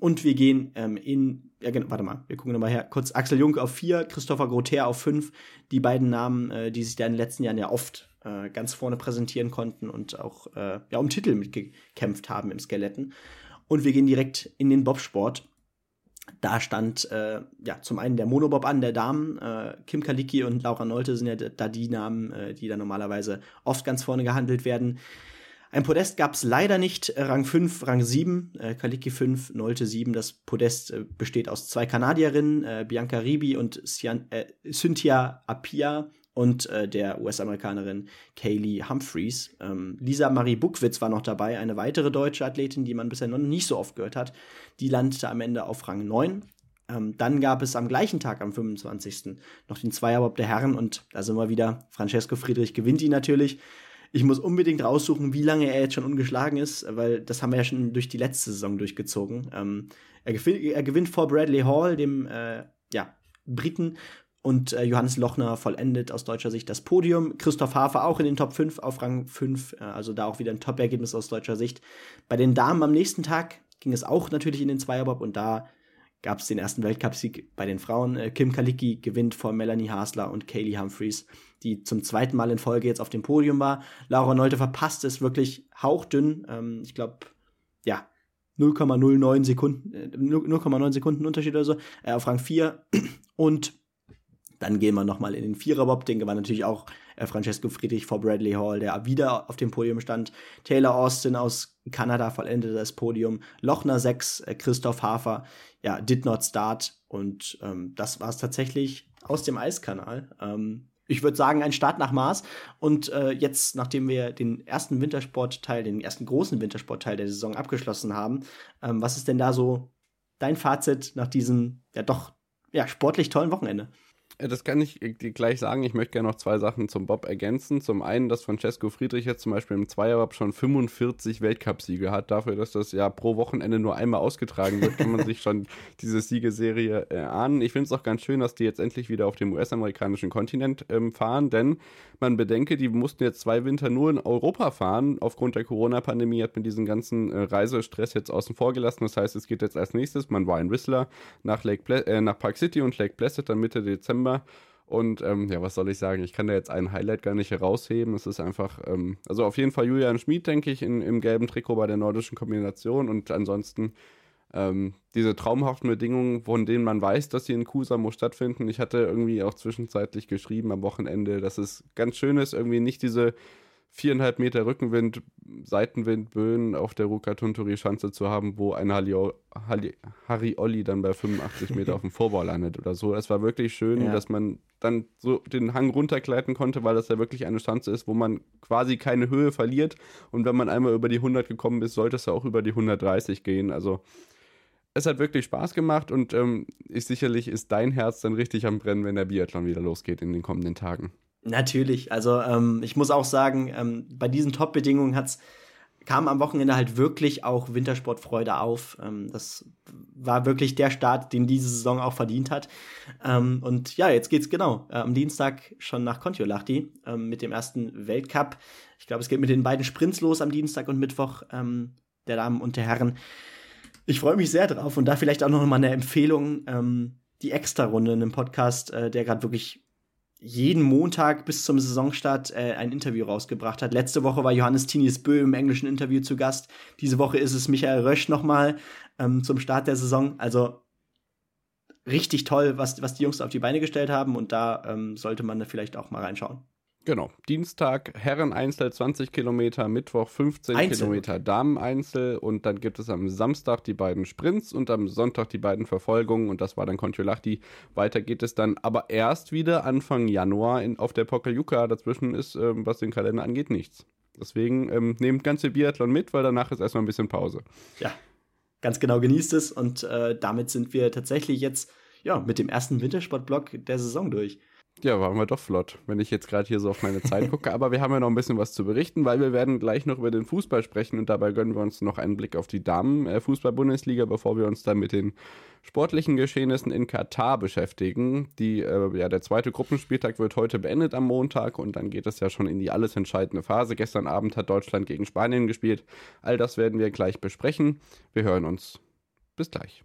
Und wir gehen ähm, in, ja, warte mal, wir gucken nochmal her. Kurz Axel Jung auf 4, Christopher Grother auf 5. Die beiden Namen, äh, die sich da in den letzten Jahren ja oft äh, ganz vorne präsentieren konnten und auch äh, ja, um Titel mitgekämpft haben im Skeletten. Und wir gehen direkt in den Bobsport. Da stand äh, ja zum einen der Monobob an, der Damen. Äh, Kim Kalicki und Laura Nolte sind ja da die Namen, äh, die da normalerweise oft ganz vorne gehandelt werden. Ein Podest gab es leider nicht. Rang 5, Rang 7, äh, Kaliki 5, Nolte 7. Das Podest äh, besteht aus zwei Kanadierinnen, äh, Bianca Ribi und Sian, äh, Cynthia Apia und äh, der US-Amerikanerin Kaylee Humphreys. Ähm, Lisa Marie Buckwitz war noch dabei, eine weitere deutsche Athletin, die man bisher noch nicht so oft gehört hat. Die landete am Ende auf Rang 9. Ähm, dann gab es am gleichen Tag, am 25. noch den Zweierbob der Herren und da sind wir wieder. Francesco Friedrich gewinnt ihn natürlich. Ich muss unbedingt raussuchen, wie lange er jetzt schon ungeschlagen ist, weil das haben wir ja schon durch die letzte Saison durchgezogen. Ähm, er, gewinnt, er, gewinnt vor Bradley Hall, dem äh, ja, Briten, und äh, Johannes Lochner vollendet aus deutscher Sicht das Podium. Christoph Hafer auch in den Top 5 auf Rang 5, äh, also da auch wieder ein Top-Ergebnis aus deutscher Sicht. Bei den Damen am nächsten Tag ging es auch natürlich in den Zweierbob und da gab es den ersten Weltcupsieg bei den Frauen. Äh, Kim Kalicki gewinnt vor Melanie Hasler und Kaylee Humphreys, die zum zweiten Mal in Folge jetzt auf dem Podium war. Laura Nolte verpasst es wirklich hauchdünn. Ähm, ich glaube, ja, 0,09 Sekunden, 0,9 Sekunden Unterschied oder so, äh, auf Rang 4. Und dann gehen wir nochmal in den Viererbob, den gewann natürlich auch äh, Francesco Friedrich vor Bradley Hall, der wieder auf dem Podium stand. Taylor Austin aus Kanada vollendete das Podium. Lochner 6, äh, Christoph Hafer, ja, did not start. Und ähm, das war es tatsächlich aus dem Eiskanal. Ähm, ich würde sagen, ein Start nach Maß. Und äh, jetzt, nachdem wir den ersten Wintersportteil, den ersten großen Wintersportteil der Saison abgeschlossen haben, ähm, was ist denn da so dein Fazit nach diesem ja doch ja, sportlich tollen Wochenende? Das kann ich gleich sagen. Ich möchte gerne noch zwei Sachen zum Bob ergänzen. Zum einen, dass Francesco Friedrich jetzt zum Beispiel im Zweierbob schon 45 Weltcupsiege hat. Dafür, dass das ja pro Wochenende nur einmal ausgetragen wird, kann man sich schon diese Siegeserie äh, ahnen. Ich finde es auch ganz schön, dass die jetzt endlich wieder auf dem US-amerikanischen Kontinent ähm, fahren, denn man bedenke, die mussten jetzt zwei Winter nur in Europa fahren. Aufgrund der Corona-Pandemie hat man diesen ganzen äh, Reisestress jetzt außen vor gelassen. Das heißt, es geht jetzt als nächstes, man war in Whistler, nach, Lake äh, nach Park City und Lake Placid dann Mitte Dezember Dezember. Und ähm, ja, was soll ich sagen? Ich kann da jetzt ein Highlight gar nicht herausheben. Es ist einfach, ähm, also auf jeden Fall Julian Schmid, denke ich, in, im gelben Trikot bei der nordischen Kombination. Und ansonsten ähm, diese traumhaften Bedingungen, von denen man weiß, dass sie in Kusamo stattfinden. Ich hatte irgendwie auch zwischenzeitlich geschrieben am Wochenende, dass es ganz schön ist, irgendwie nicht diese viereinhalb Meter Rückenwind, Seitenwind, Böen auf der Ruka-Tunturi-Schanze zu haben, wo ein Harry, Harry Olli dann bei 85 Meter auf dem Vorbau landet oder so. Es war wirklich schön, ja. dass man dann so den Hang runtergleiten konnte, weil das ja wirklich eine Schanze ist, wo man quasi keine Höhe verliert. Und wenn man einmal über die 100 gekommen ist, sollte es ja auch über die 130 gehen. Also es hat wirklich Spaß gemacht und ähm, ich, sicherlich ist dein Herz dann richtig am Brennen, wenn der Biathlon wieder losgeht in den kommenden Tagen. Natürlich. Also ähm, ich muss auch sagen, ähm, bei diesen Top-Bedingungen hat's kam am Wochenende halt wirklich auch Wintersportfreude auf. Ähm, das war wirklich der Start, den diese Saison auch verdient hat. Ähm, und ja, jetzt geht's genau äh, am Dienstag schon nach Kontiolahti ähm, mit dem ersten Weltcup. Ich glaube, es geht mit den beiden Sprints los am Dienstag und Mittwoch ähm, der Damen und der Herren. Ich freue mich sehr drauf und da vielleicht auch noch mal eine Empfehlung. Ähm, die Extra-Runde in einem Podcast, äh, der gerade wirklich jeden Montag bis zum Saisonstart äh, ein Interview rausgebracht hat. Letzte Woche war Johannes Tinius Bö im englischen Interview zu Gast. Diese Woche ist es Michael Rösch nochmal ähm, zum Start der Saison. Also richtig toll, was, was die Jungs auf die Beine gestellt haben und da ähm, sollte man da vielleicht auch mal reinschauen. Genau. Dienstag Herren-Einzel 20 Kilometer, Mittwoch 15 Einzel. Kilometer Damen-Einzel und dann gibt es am Samstag die beiden Sprints und am Sonntag die beiden Verfolgungen und das war dann Kontiolahti. Weiter geht es dann aber erst wieder Anfang Januar in, auf der Pokaljuka. Dazwischen ist, ähm, was den Kalender angeht, nichts. Deswegen ähm, nehmt ganze Biathlon mit, weil danach ist erstmal ein bisschen Pause. Ja, ganz genau genießt es und äh, damit sind wir tatsächlich jetzt ja, mit dem ersten Wintersportblock der Saison durch. Ja, waren wir doch flott, wenn ich jetzt gerade hier so auf meine Zeit gucke. Aber wir haben ja noch ein bisschen was zu berichten, weil wir werden gleich noch über den Fußball sprechen und dabei gönnen wir uns noch einen Blick auf die Damen-Fußball-Bundesliga, bevor wir uns dann mit den sportlichen Geschehnissen in Katar beschäftigen. Die, äh, ja, der zweite Gruppenspieltag wird heute beendet am Montag und dann geht es ja schon in die alles entscheidende Phase. Gestern Abend hat Deutschland gegen Spanien gespielt. All das werden wir gleich besprechen. Wir hören uns. Bis gleich.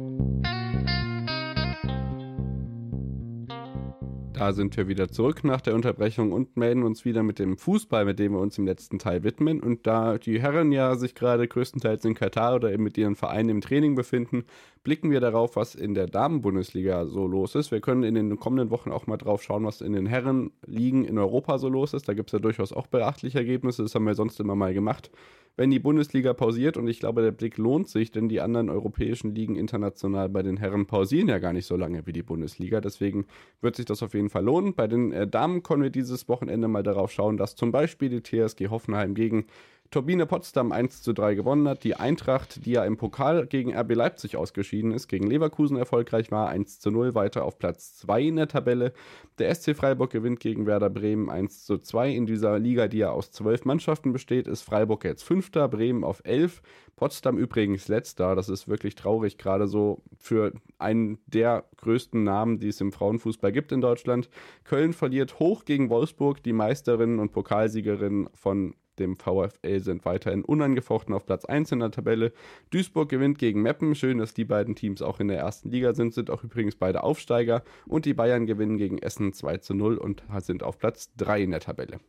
Da sind wir wieder zurück nach der Unterbrechung und melden uns wieder mit dem Fußball, mit dem wir uns im letzten Teil widmen. Und da die Herren ja sich gerade größtenteils in Katar oder eben mit ihren Vereinen im Training befinden, blicken wir darauf, was in der Damenbundesliga so los ist. Wir können in den kommenden Wochen auch mal drauf schauen, was in den Herrenligen in Europa so los ist. Da gibt es ja durchaus auch beachtliche Ergebnisse. Das haben wir sonst immer mal gemacht wenn die Bundesliga pausiert. Und ich glaube, der Blick lohnt sich, denn die anderen europäischen Ligen international bei den Herren pausieren ja gar nicht so lange wie die Bundesliga. Deswegen wird sich das auf jeden Fall lohnen. Bei den äh, Damen können wir dieses Wochenende mal darauf schauen, dass zum Beispiel die TSG Hoffenheim gegen Turbine Potsdam 1 zu 3 gewonnen hat. Die Eintracht, die ja im Pokal gegen RB Leipzig ausgeschieden ist, gegen Leverkusen erfolgreich war, 1 zu 0 weiter auf Platz 2 in der Tabelle. Der SC Freiburg gewinnt gegen Werder Bremen 1 zu 2. In dieser Liga, die ja aus zwölf Mannschaften besteht, ist Freiburg jetzt Fünfter, Bremen auf 11. Potsdam übrigens letzter. Das ist wirklich traurig, gerade so für einen der größten Namen, die es im Frauenfußball gibt in Deutschland. Köln verliert hoch gegen Wolfsburg. Die Meisterinnen und Pokalsiegerinnen von dem VfL sind weiterhin unangefochten auf Platz 1 in der Tabelle. Duisburg gewinnt gegen Meppen. Schön, dass die beiden Teams auch in der ersten Liga sind, sind auch übrigens beide Aufsteiger. Und die Bayern gewinnen gegen Essen 2 zu 0 und sind auf Platz 3 in der Tabelle.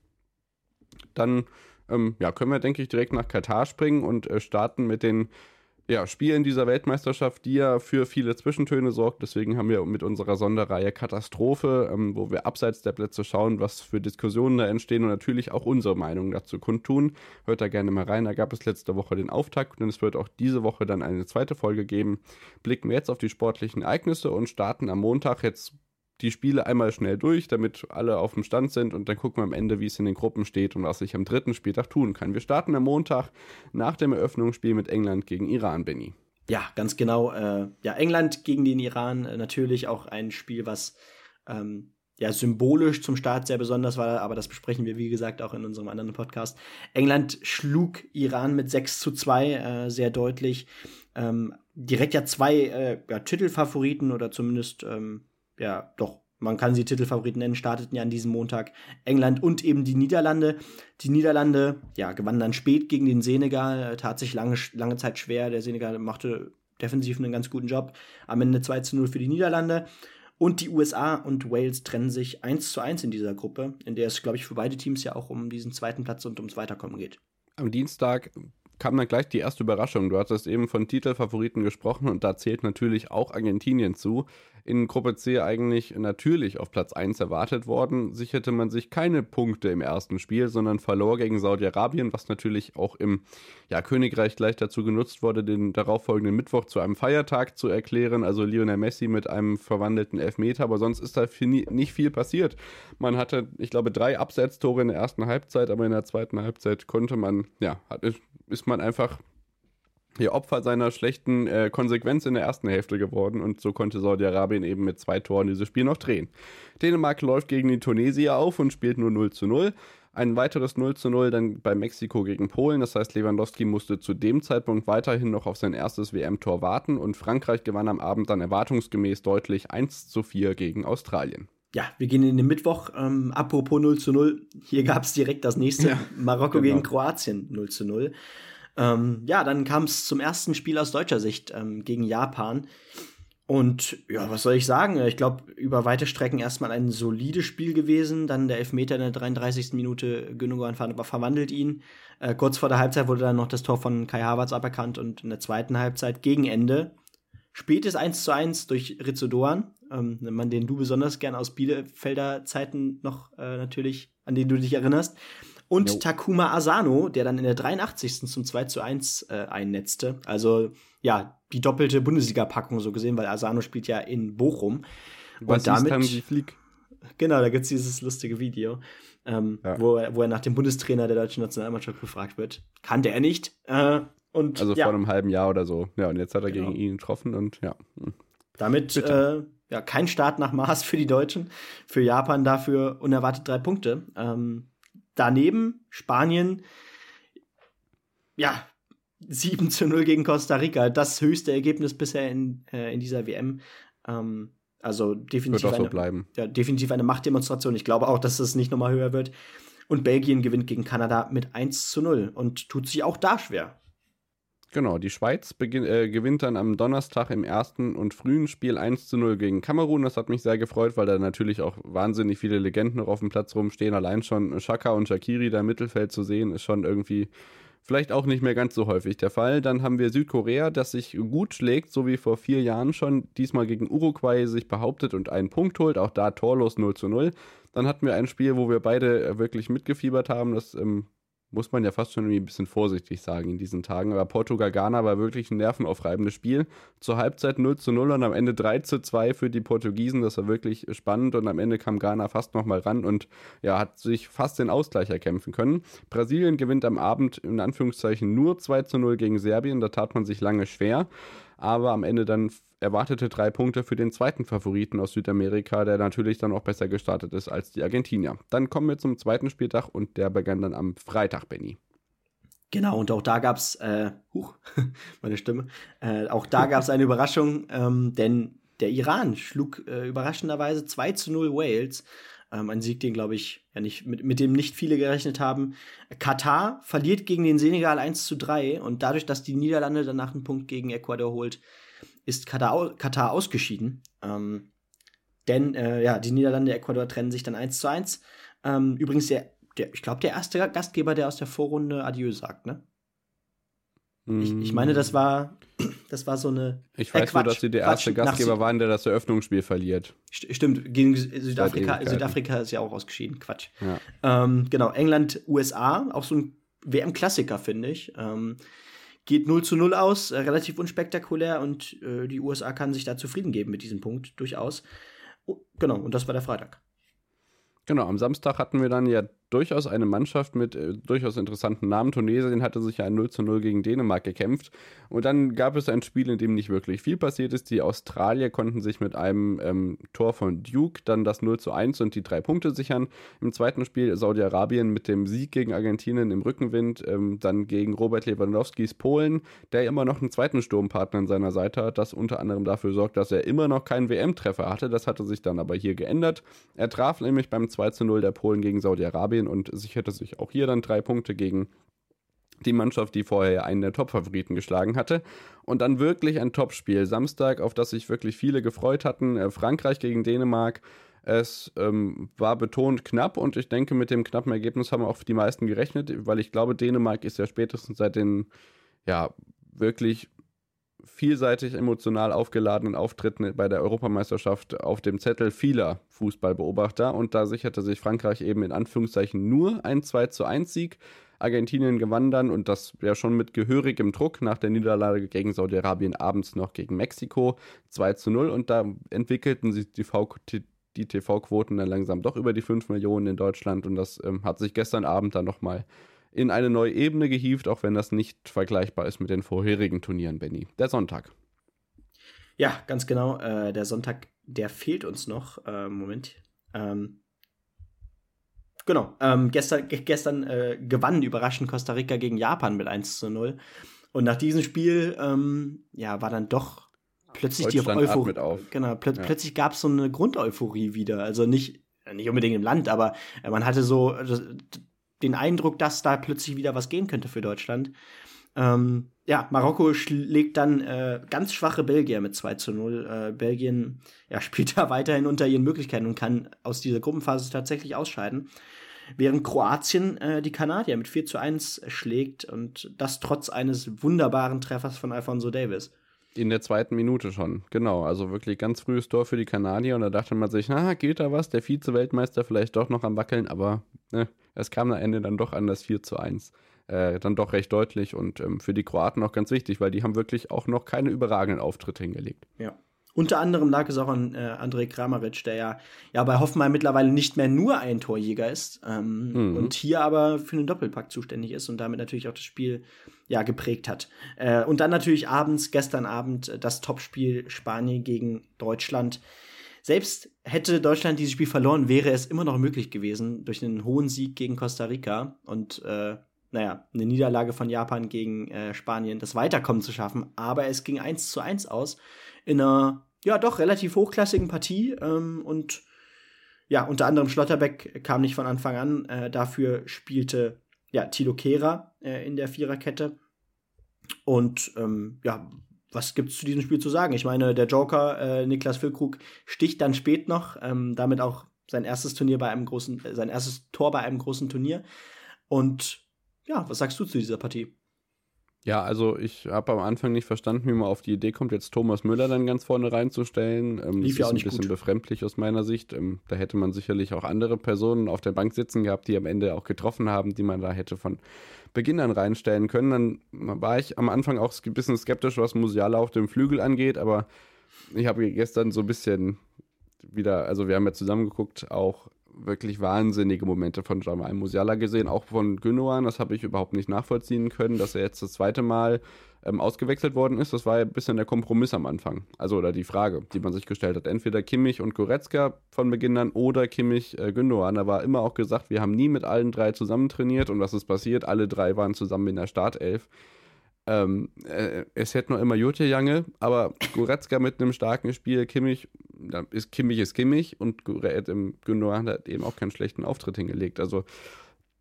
Dann ähm, ja, können wir, denke ich, direkt nach Katar springen und äh, starten mit den ja, Spiel in dieser Weltmeisterschaft, die ja für viele Zwischentöne sorgt. Deswegen haben wir mit unserer Sonderreihe Katastrophe, ähm, wo wir abseits der Plätze schauen, was für Diskussionen da entstehen und natürlich auch unsere Meinung dazu kundtun. Hört da gerne mal rein. Da gab es letzte Woche den Auftakt und es wird auch diese Woche dann eine zweite Folge geben. Blicken wir jetzt auf die sportlichen Ereignisse und starten am Montag jetzt die Spiele einmal schnell durch, damit alle auf dem Stand sind und dann gucken wir am Ende, wie es in den Gruppen steht und was ich am dritten Spieltag tun kann. Wir starten am Montag nach dem Eröffnungsspiel mit England gegen Iran, Benny. Ja, ganz genau. Äh, ja, England gegen den Iran äh, natürlich auch ein Spiel, was ähm, ja symbolisch zum Start sehr besonders war, aber das besprechen wir, wie gesagt, auch in unserem anderen Podcast. England schlug Iran mit 6 zu 2 äh, sehr deutlich. Ähm, direkt ja zwei äh, ja, Titelfavoriten oder zumindest ähm, ja, doch, man kann sie Titelfavoriten nennen, starteten ja an diesem Montag England und eben die Niederlande. Die Niederlande, ja, gewannen dann spät gegen den Senegal, tat sich lange, lange Zeit schwer. Der Senegal machte defensiv einen ganz guten Job. Am Ende 2 zu 0 für die Niederlande. Und die USA und Wales trennen sich 1 zu 1 in dieser Gruppe, in der es, glaube ich, für beide Teams ja auch um diesen zweiten Platz und ums Weiterkommen geht. Am Dienstag kam dann gleich die erste Überraschung. Du hattest eben von Titelfavoriten gesprochen und da zählt natürlich auch Argentinien zu in Gruppe C eigentlich natürlich auf Platz 1 erwartet worden. Sicherte man sich keine Punkte im ersten Spiel, sondern verlor gegen Saudi-Arabien, was natürlich auch im ja, Königreich gleich dazu genutzt wurde, den darauffolgenden Mittwoch zu einem Feiertag zu erklären. Also Lionel Messi mit einem verwandelten Elfmeter, aber sonst ist da nicht viel passiert. Man hatte, ich glaube, drei Absetztore in der ersten Halbzeit, aber in der zweiten Halbzeit konnte man, ja, ist man einfach hier Opfer seiner schlechten äh, Konsequenz in der ersten Hälfte geworden und so konnte Saudi-Arabien eben mit zwei Toren dieses Spiel noch drehen. Dänemark läuft gegen die Tunesier auf und spielt nur 0 zu 0. Ein weiteres 0 zu 0 dann bei Mexiko gegen Polen. Das heißt, Lewandowski musste zu dem Zeitpunkt weiterhin noch auf sein erstes WM-Tor warten und Frankreich gewann am Abend dann erwartungsgemäß deutlich 1 zu 4 gegen Australien. Ja, wir gehen in den Mittwoch. Ähm, apropos 0 zu 0, hier gab es direkt das nächste. Ja, Marokko genau. gegen Kroatien 0 zu 0. Ähm, ja, dann kam es zum ersten Spiel aus deutscher Sicht ähm, gegen Japan. Und ja, was soll ich sagen? Ich glaube, über weite Strecken erstmal ein solides Spiel gewesen. Dann der Elfmeter in der 33. Minute, Gündogan ver verwandelt ihn. Äh, kurz vor der Halbzeit wurde dann noch das Tor von Kai Havertz aberkannt und in der zweiten Halbzeit gegen Ende spätes 1 zu 1 durch Rizzo Doan, ähm, den du besonders gern aus Bielefelder Zeiten noch äh, natürlich, an den du dich erinnerst. Und no. Takuma Asano, der dann in der 83. zum 2 zu 1 äh, einnetzte. Also ja, die doppelte Bundesliga-Packung so gesehen, weil Asano spielt ja in Bochum. Was und damit. Hansi Flick. Genau, da gibt es dieses lustige Video. ähm, ja. wo, er, wo er nach dem Bundestrainer der deutschen Nationalmannschaft gefragt wird. Kannte er nicht. Äh, und, also ja. vor einem halben Jahr oder so. Ja, und jetzt hat er genau. gegen ihn getroffen und ja. Damit äh, ja, kein Start nach Maß für die Deutschen. Für Japan dafür unerwartet drei Punkte. Ähm, daneben Spanien, ja, 7 zu 0 gegen Costa Rica. Das höchste Ergebnis bisher in, äh, in dieser WM. Ähm, also definitiv, eine, so bleiben. Ja, definitiv eine Machtdemonstration. Ich glaube auch, dass es nicht nochmal höher wird. Und Belgien gewinnt gegen Kanada mit 1 zu 0 und tut sich auch da schwer. Genau, die Schweiz beginn, äh, gewinnt dann am Donnerstag im ersten und frühen Spiel 1 zu 0 gegen Kamerun. Das hat mich sehr gefreut, weil da natürlich auch wahnsinnig viele Legenden noch auf dem Platz rumstehen. Allein schon Shaka und Shakiri da im Mittelfeld zu sehen, ist schon irgendwie vielleicht auch nicht mehr ganz so häufig der Fall. Dann haben wir Südkorea, das sich gut schlägt, so wie vor vier Jahren schon, diesmal gegen Uruguay sich behauptet und einen Punkt holt, auch da torlos 0 zu 0. Dann hatten wir ein Spiel, wo wir beide wirklich mitgefiebert haben. Das ähm, muss man ja fast schon irgendwie ein bisschen vorsichtig sagen in diesen Tagen. Aber Portugal-Ghana war wirklich ein nervenaufreibendes Spiel. Zur Halbzeit 0 zu 0 und am Ende 3 zu 2 für die Portugiesen. Das war wirklich spannend und am Ende kam Ghana fast nochmal ran und ja, hat sich fast den Ausgleich erkämpfen können. Brasilien gewinnt am Abend in Anführungszeichen nur 2 zu 0 gegen Serbien. Da tat man sich lange schwer. Aber am Ende dann erwartete drei Punkte für den zweiten Favoriten aus Südamerika, der natürlich dann auch besser gestartet ist als die Argentinier. Dann kommen wir zum zweiten Spieltag und der begann dann am Freitag, Benny. Genau, und auch da gab es, äh, huch, meine Stimme, äh, auch da gab es eine Überraschung, ähm, denn der Iran schlug äh, überraschenderweise 2 zu 0 Wales. Ähm, ein Sieg, den, glaube ich, ja nicht, mit, mit dem nicht viele gerechnet haben. Katar verliert gegen den Senegal 1 zu 3 und dadurch, dass die Niederlande danach einen Punkt gegen Ecuador holt, ist Katar, Katar ausgeschieden. Ähm, denn äh, ja, die Niederlande, Ecuador trennen sich dann 1 zu 1. Ähm, übrigens, der, der, ich glaube, der erste Gastgeber, der aus der Vorrunde Adieu sagt, ne? Ich, ich, meine, das war, das war so eine. Ich weiß äh, nur, dass sie der erste Quatsch, Gastgeber waren, der das Eröffnungsspiel verliert. Stimmt, gegen Südafrika. Südafrika ist ja auch ausgeschieden. Quatsch. Ja. Ähm, genau, England, USA, auch so ein WM-Klassiker, finde ich. Ähm, geht 0 zu 0 aus, äh, relativ unspektakulär und äh, die USA kann sich da zufrieden geben mit diesem Punkt, durchaus. Oh, genau, und das war der Freitag. Genau, am Samstag hatten wir dann ja durchaus eine Mannschaft mit äh, durchaus interessanten Namen. Tunesien hatte sich ja ein 0 zu 0 gegen Dänemark gekämpft. Und dann gab es ein Spiel, in dem nicht wirklich viel passiert ist. Die Australier konnten sich mit einem ähm, Tor von Duke dann das 0 zu 1 und die drei Punkte sichern. Im zweiten Spiel Saudi-Arabien mit dem Sieg gegen Argentinien im Rückenwind, ähm, dann gegen Robert Lewandowskis Polen, der immer noch einen zweiten Sturmpartner an seiner Seite hat, das unter anderem dafür sorgt, dass er immer noch keinen WM-Treffer hatte. Das hatte sich dann aber hier geändert. Er traf nämlich beim 2 zu 0 der Polen gegen Saudi-Arabien Italien und sicherte sich auch hier dann drei Punkte gegen die Mannschaft, die vorher einen der Top-Favoriten geschlagen hatte. Und dann wirklich ein Topspiel. Samstag, auf das sich wirklich viele gefreut hatten. Äh, Frankreich gegen Dänemark. Es ähm, war betont knapp und ich denke, mit dem knappen Ergebnis haben auch die meisten gerechnet, weil ich glaube, Dänemark ist ja spätestens seit den ja, wirklich vielseitig emotional aufgeladenen Auftritten bei der Europameisterschaft auf dem Zettel vieler Fußballbeobachter. Und da sicherte sich Frankreich eben in Anführungszeichen nur ein 2 zu 1 Sieg. Argentinien gewann dann und das ja schon mit gehörigem Druck nach der Niederlage gegen Saudi-Arabien abends noch gegen Mexiko 2 zu 0 und da entwickelten sich die, die TV-Quoten dann langsam doch über die 5 Millionen in Deutschland. Und das ähm, hat sich gestern Abend dann nochmal in eine neue Ebene gehievt, auch wenn das nicht vergleichbar ist mit den vorherigen Turnieren, Benny. Der Sonntag. Ja, ganz genau. Äh, der Sonntag, der fehlt uns noch. Äh, Moment. Ähm, genau. Ähm, gestern gestern äh, gewann überraschend Costa Rica gegen Japan mit 1 zu 0. Und nach diesem Spiel, ähm, ja, war dann doch plötzlich die Euphorie. Genau, plö ja. plötzlich gab es so eine Grundeuphorie wieder. Also nicht, nicht unbedingt im Land, aber man hatte so den Eindruck, dass da plötzlich wieder was gehen könnte für Deutschland. Ähm, ja, Marokko schlägt dann äh, ganz schwache Belgier mit 2 zu 0. Äh, Belgien ja, spielt da weiterhin unter ihren Möglichkeiten und kann aus dieser Gruppenphase tatsächlich ausscheiden. Während Kroatien äh, die Kanadier mit 4 zu 1 schlägt und das trotz eines wunderbaren Treffers von Alfonso Davis. In der zweiten Minute schon, genau. Also wirklich ganz frühes Tor für die Kanadier und da dachte man sich, na, geht da was? Der Vize-Weltmeister vielleicht doch noch am Wackeln, aber ne, es kam am Ende dann doch an das 4 zu 1. Äh, dann doch recht deutlich und ähm, für die Kroaten auch ganz wichtig, weil die haben wirklich auch noch keine überragenden Auftritte hingelegt. Ja. Unter anderem lag es auch an äh, Andrej Kramaric, der ja, ja bei Hoffenheim mittlerweile nicht mehr nur ein Torjäger ist ähm, mhm. und hier aber für einen Doppelpack zuständig ist und damit natürlich auch das Spiel ja geprägt hat. Äh, und dann natürlich abends, gestern Abend, äh, das Topspiel Spanien gegen Deutschland. Selbst hätte Deutschland dieses Spiel verloren, wäre es immer noch möglich gewesen durch einen hohen Sieg gegen Costa Rica und äh, naja, eine Niederlage von Japan gegen äh, Spanien, das Weiterkommen zu schaffen. Aber es ging 1 zu 1 aus in einer, ja, doch relativ hochklassigen Partie. Ähm, und ja, unter anderem Schlotterbeck kam nicht von Anfang an. Äh, dafür spielte ja, Tilo Kehrer äh, in der Viererkette. Und ähm, ja, was gibt es zu diesem Spiel zu sagen? Ich meine, der Joker äh, Niklas Füllkrug sticht dann spät noch, ähm, damit auch sein erstes Turnier bei einem großen, äh, sein erstes Tor bei einem großen Turnier. Und ja, was sagst du zu dieser Partie? Ja, also ich habe am Anfang nicht verstanden, wie man auf die Idee kommt, jetzt Thomas Müller dann ganz vorne reinzustellen. Ähm, Lief das ja ist ein bisschen gut. befremdlich aus meiner Sicht. Ähm, da hätte man sicherlich auch andere Personen auf der Bank sitzen gehabt, die am Ende auch getroffen haben, die man da hätte von Beginn an reinstellen können. Dann war ich am Anfang auch ein bisschen skeptisch, was Musiala auf dem Flügel angeht, aber ich habe gestern so ein bisschen wieder, also wir haben ja zusammen geguckt, auch wirklich wahnsinnige Momente von Jamal Musiala gesehen, auch von Gündogan. Das habe ich überhaupt nicht nachvollziehen können, dass er jetzt das zweite Mal ähm, ausgewechselt worden ist. Das war ja ein bisschen der Kompromiss am Anfang. Also, oder die Frage, die man sich gestellt hat. Entweder Kimmich und Goretzka von Beginn an oder Kimmich äh, Gündogan. Da war immer auch gesagt, wir haben nie mit allen drei zusammen trainiert und was ist passiert? Alle drei waren zusammen in der Startelf. Ähm, äh, es hätte noch immer Jutje Jange, aber Goretzka mit einem starken Spiel, Kimmich, da ist Kimmich ist Kimmich und Gündogan hat eben auch keinen schlechten Auftritt hingelegt. Also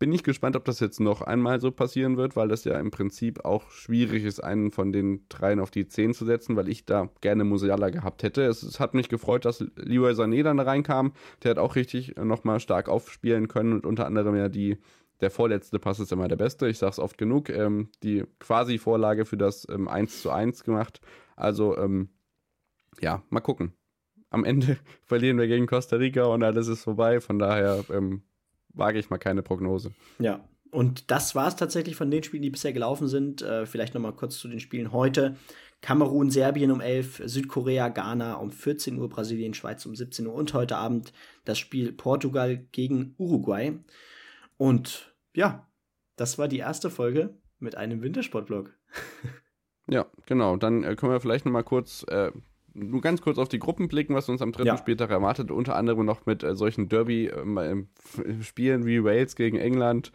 bin ich gespannt, ob das jetzt noch einmal so passieren wird, weil das ja im Prinzip auch schwierig ist, einen von den dreien auf die 10 zu setzen, weil ich da gerne Musiala gehabt hätte. Es, es hat mich gefreut, dass Leroy Sané dann reinkam. Der hat auch richtig nochmal stark aufspielen können und unter anderem ja die der vorletzte Pass ist immer der beste. Ich sage es oft genug. Ähm, die quasi Vorlage für das ähm, 1 zu 1 gemacht. Also, ähm, ja, mal gucken. Am Ende verlieren wir gegen Costa Rica und alles ist vorbei. Von daher ähm, wage ich mal keine Prognose. Ja, und das war es tatsächlich von den Spielen, die bisher gelaufen sind. Äh, vielleicht noch mal kurz zu den Spielen heute. Kamerun, Serbien um 11, Südkorea, Ghana um 14 Uhr, Brasilien, Schweiz um 17 Uhr und heute Abend das Spiel Portugal gegen Uruguay. Und ja, das war die erste Folge mit einem Wintersportblog. ja, genau. Dann äh, können wir vielleicht noch mal kurz, äh, nur ganz kurz auf die Gruppen blicken, was uns am dritten ja. Spieltag erwartet. Unter anderem noch mit äh, solchen Derby-Spielen äh, wie Wales gegen England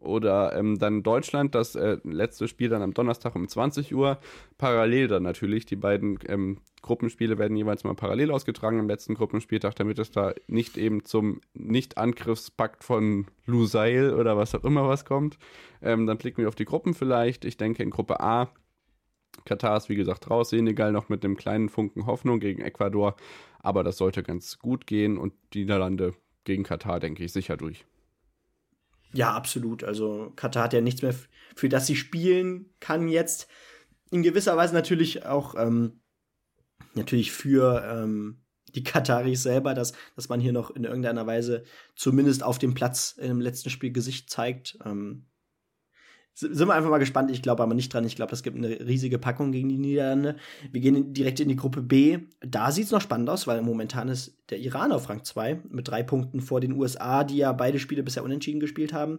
oder ähm, dann Deutschland, das äh, letzte Spiel dann am Donnerstag um 20 Uhr. Parallel dann natürlich. Die beiden ähm, Gruppenspiele werden jeweils mal parallel ausgetragen am letzten Gruppenspieltag, damit es da nicht eben zum Nicht-Angriffspakt von Lusail oder was auch immer was kommt. Ähm, dann blicken wir auf die Gruppen vielleicht. Ich denke in Gruppe A. Katar ist wie gesagt raus, Senegal noch mit einem kleinen Funken Hoffnung gegen Ecuador, aber das sollte ganz gut gehen und die Niederlande gegen Katar denke ich sicher durch. Ja, absolut. Also Katar hat ja nichts mehr, für das sie spielen kann jetzt. In gewisser Weise natürlich auch ähm, natürlich für ähm, die Kataris selber, dass, dass man hier noch in irgendeiner Weise zumindest auf dem Platz im letzten Spiel Gesicht zeigt. Ähm, sind wir einfach mal gespannt. Ich glaube aber nicht dran. Ich glaube, das gibt eine riesige Packung gegen die Niederlande. Wir gehen direkt in die Gruppe B. Da sieht es noch spannend aus, weil momentan ist der Iran auf Rang 2 mit drei Punkten vor den USA, die ja beide Spiele bisher unentschieden gespielt haben.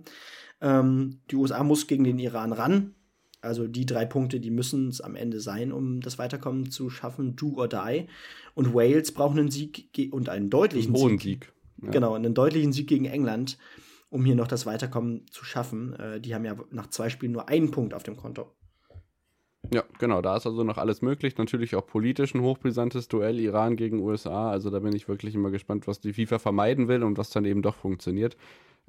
Ähm, die USA muss gegen den Iran ran. Also die drei Punkte, die müssen es am Ende sein, um das Weiterkommen zu schaffen. Do or die. Und Wales braucht einen Sieg und einen deutlichen einen Sieg. Sieg. Ja. Genau, einen deutlichen Sieg gegen England um hier noch das Weiterkommen zu schaffen. Äh, die haben ja nach zwei Spielen nur einen Punkt auf dem Konto. Ja, genau, da ist also noch alles möglich. Natürlich auch politisch ein hochbrisantes Duell Iran gegen USA. Also da bin ich wirklich immer gespannt, was die FIFA vermeiden will und was dann eben doch funktioniert.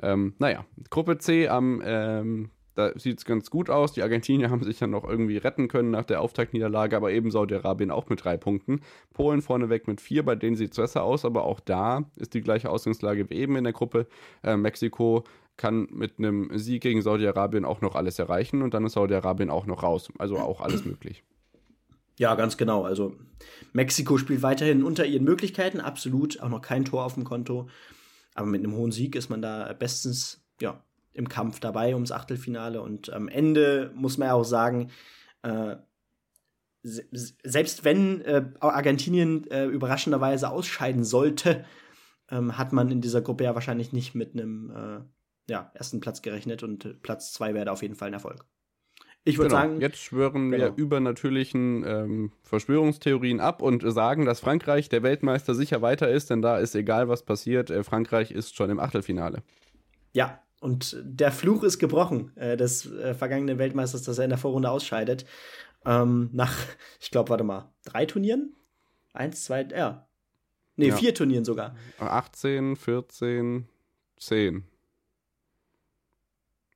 Ähm, naja, Gruppe C am ähm, da sieht es ganz gut aus. Die Argentinier haben sich dann noch irgendwie retten können nach der Auftaktniederlage, aber eben Saudi-Arabien auch mit drei Punkten. Polen vorneweg mit vier, bei denen sieht es besser aus, aber auch da ist die gleiche Ausgangslage wie eben in der Gruppe. Äh, Mexiko kann mit einem Sieg gegen Saudi-Arabien auch noch alles erreichen und dann ist Saudi-Arabien auch noch raus. Also auch alles möglich. Ja, ganz genau. Also Mexiko spielt weiterhin unter ihren Möglichkeiten, absolut. Auch noch kein Tor auf dem Konto. Aber mit einem hohen Sieg ist man da bestens ja, im Kampf dabei ums Achtelfinale und am Ende muss man ja auch sagen, äh, selbst wenn äh, Argentinien äh, überraschenderweise ausscheiden sollte, ähm, hat man in dieser Gruppe ja wahrscheinlich nicht mit einem äh, ja, ersten Platz gerechnet und Platz zwei wäre auf jeden Fall ein Erfolg. Ich würde genau. sagen. Jetzt schwören genau. wir übernatürlichen ähm, Verschwörungstheorien ab und sagen, dass Frankreich der Weltmeister sicher weiter ist, denn da ist egal, was passiert. Äh, Frankreich ist schon im Achtelfinale. Ja, und der Fluch ist gebrochen äh, des äh, vergangenen Weltmeisters, dass er in der Vorrunde ausscheidet. Ähm, nach, ich glaube, warte mal, drei Turnieren? Eins, zwei, ja. Nee, ja. vier Turnieren sogar. 18, 14, 10.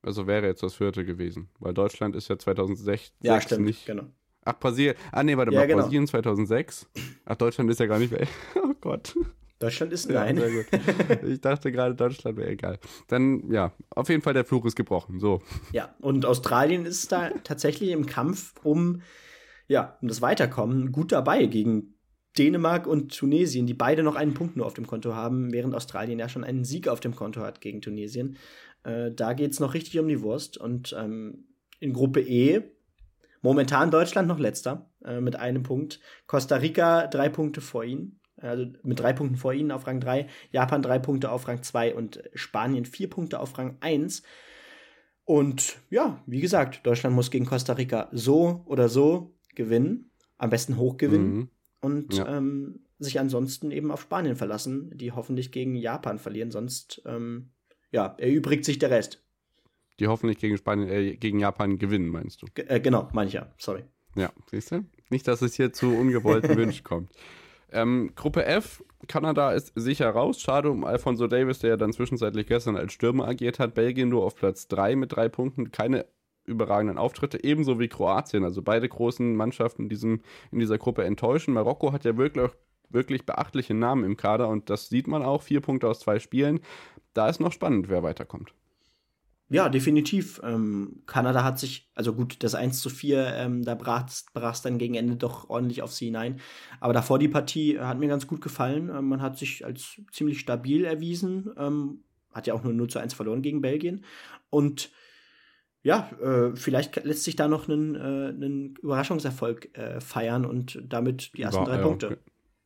Also wäre jetzt das vierte gewesen. Weil Deutschland ist ja 2006 ja, stimmt, nicht. Genau. Ach, Brasilien. Ah, nee, warte ja, mal. Genau. Brasilien 2006. Ach, Deutschland ist ja gar nicht mehr. oh Gott. Deutschland ist nein. Ja, ich dachte gerade, Deutschland wäre egal. Dann, ja, auf jeden Fall der Fluch ist gebrochen. So. Ja, und Australien ist da tatsächlich im Kampf um, ja, um das Weiterkommen gut dabei gegen Dänemark und Tunesien, die beide noch einen Punkt nur auf dem Konto haben, während Australien ja schon einen Sieg auf dem Konto hat gegen Tunesien. Äh, da geht es noch richtig um die Wurst. Und ähm, in Gruppe E, momentan Deutschland noch letzter äh, mit einem Punkt. Costa Rica drei Punkte vor ihnen. Also mit drei Punkten vor ihnen auf Rang 3. Japan drei Punkte auf Rang 2 und Spanien vier Punkte auf Rang 1. Und ja, wie gesagt, Deutschland muss gegen Costa Rica so oder so gewinnen. Am besten hoch gewinnen. Mhm. Und ja. ähm, sich ansonsten eben auf Spanien verlassen, die hoffentlich gegen Japan verlieren. Sonst ähm, ja, erübrigt sich der Rest. Die hoffentlich gegen Spanien, äh, gegen Japan gewinnen, meinst du? G äh, genau, meine ich ja, sorry. Ja, siehst du? Nicht, dass es hier zu ungewollten Wünschen kommt. Ähm, Gruppe F, Kanada ist sicher raus. Schade um Alfonso Davis, der ja dann zwischenzeitlich gestern als Stürmer agiert hat. Belgien nur auf Platz 3 mit drei Punkten. Keine überragenden Auftritte, ebenso wie Kroatien. Also beide großen Mannschaften in, diesem, in dieser Gruppe enttäuschen. Marokko hat ja wirklich, wirklich beachtliche Namen im Kader und das sieht man auch. Vier Punkte aus zwei Spielen da ist noch spannend, wer weiterkommt. Ja, definitiv. Ähm, Kanada hat sich, also gut, das 1 zu 4, ähm, da brach es dann gegen Ende doch ordentlich auf sie hinein. Aber davor die Partie hat mir ganz gut gefallen. Ähm, man hat sich als ziemlich stabil erwiesen. Ähm, hat ja auch nur 0 zu 1 verloren gegen Belgien. Und ja, äh, vielleicht lässt sich da noch einen, äh, Überraschungserfolg äh, feiern und damit die ersten War, drei Punkte.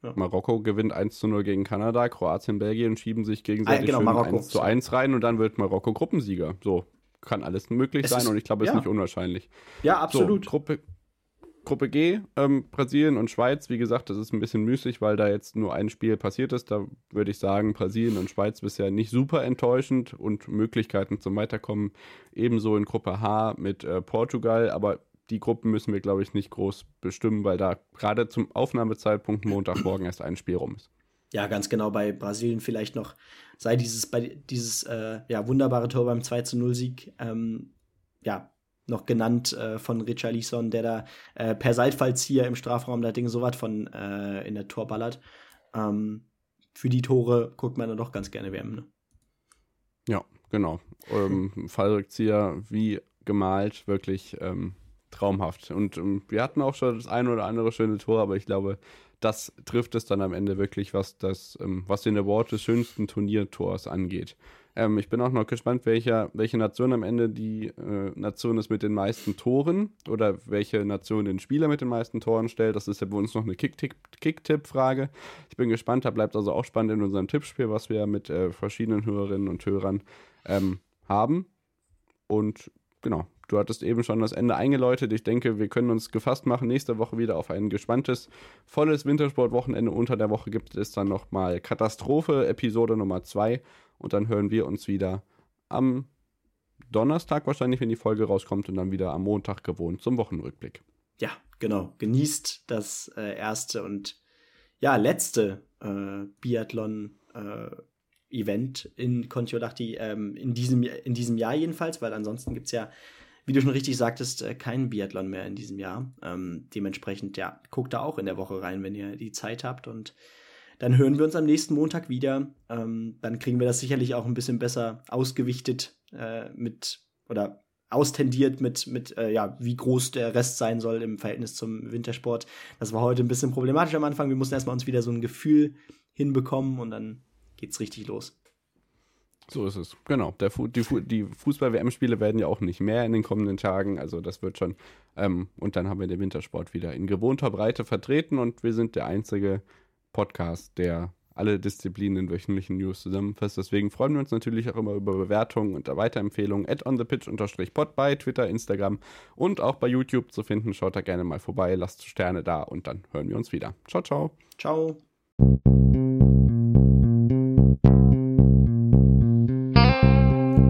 Ja. Marokko gewinnt 1 zu 0 gegen Kanada, Kroatien, Belgien schieben sich gegenseitig ah, genau, 1 zu 1 rein und dann wird Marokko Gruppensieger. So, kann alles möglich es sein ist, und ich glaube, es ja. ist nicht unwahrscheinlich. Ja, absolut. So, Gruppe, Gruppe G, ähm, Brasilien und Schweiz, wie gesagt, das ist ein bisschen müßig, weil da jetzt nur ein Spiel passiert ist. Da würde ich sagen, Brasilien und Schweiz bisher nicht super enttäuschend und Möglichkeiten zum Weiterkommen ebenso in Gruppe H mit äh, Portugal, aber die Gruppen müssen wir, glaube ich, nicht groß bestimmen, weil da gerade zum Aufnahmezeitpunkt Montagmorgen erst ein Spiel rum ist. Ja, ganz genau. Bei Brasilien vielleicht noch sei dieses, bei, dieses äh, ja, wunderbare Tor beim 2 zu 0 Sieg, ähm, ja, noch genannt äh, von Richarlison, der da äh, per Seitfallzieher im Strafraum das Ding so was von äh, in der Tor ballert. Ähm, für die Tore guckt man dann doch ganz gerne WM. Ne? Ja, genau. ähm, Fallrückzieher wie gemalt, wirklich ähm, traumhaft. Und ähm, wir hatten auch schon das eine oder andere schöne Tor, aber ich glaube, das trifft es dann am Ende wirklich, was das, ähm, was den Award des schönsten Turniertors angeht. Ähm, ich bin auch noch gespannt, welcher, welche Nation am Ende die äh, Nation ist mit den meisten Toren oder welche Nation den Spieler mit den meisten Toren stellt. Das ist ja bei uns noch eine Kick-Tipp-Frage. Ich bin gespannt, da bleibt also auch spannend in unserem Tippspiel, was wir mit äh, verschiedenen Hörerinnen und Hörern ähm, haben. Und genau, Du hattest eben schon das Ende eingeläutet. Ich denke, wir können uns gefasst machen, nächste Woche wieder auf ein gespanntes, volles Wintersportwochenende. Unter der Woche gibt es dann nochmal Katastrophe, Episode Nummer 2. Und dann hören wir uns wieder am Donnerstag wahrscheinlich, wenn die Folge rauskommt. Und dann wieder am Montag gewohnt zum Wochenrückblick. Ja, genau. Genießt das äh, erste und ja, letzte äh, Biathlon. Äh, Event in Kontiolahti ähm, in, diesem, in diesem Jahr jedenfalls, weil ansonsten gibt es ja wie du schon richtig sagtest, äh, kein Biathlon mehr in diesem Jahr. Ähm, dementsprechend, ja, guckt da auch in der Woche rein, wenn ihr die Zeit habt. Und dann hören wir uns am nächsten Montag wieder. Ähm, dann kriegen wir das sicherlich auch ein bisschen besser ausgewichtet äh, mit oder austendiert mit, mit äh, ja, wie groß der Rest sein soll im Verhältnis zum Wintersport. Das war heute ein bisschen problematisch am Anfang. Wir mussten erstmal uns wieder so ein Gefühl hinbekommen und dann geht's richtig los. So ist es, genau. Der Fu die, Fu die Fußball-WM-Spiele werden ja auch nicht mehr in den kommenden Tagen, also das wird schon. Ähm, und dann haben wir den Wintersport wieder in gewohnter Breite vertreten und wir sind der einzige Podcast, der alle Disziplinen in wöchentlichen News zusammenfasst. Deswegen freuen wir uns natürlich auch immer über Bewertungen und Weiterempfehlungen. At onthepitch-pod bei Twitter, Instagram und auch bei YouTube zu finden. Schaut da gerne mal vorbei, lasst Sterne da und dann hören wir uns wieder. Ciao, ciao. Ciao.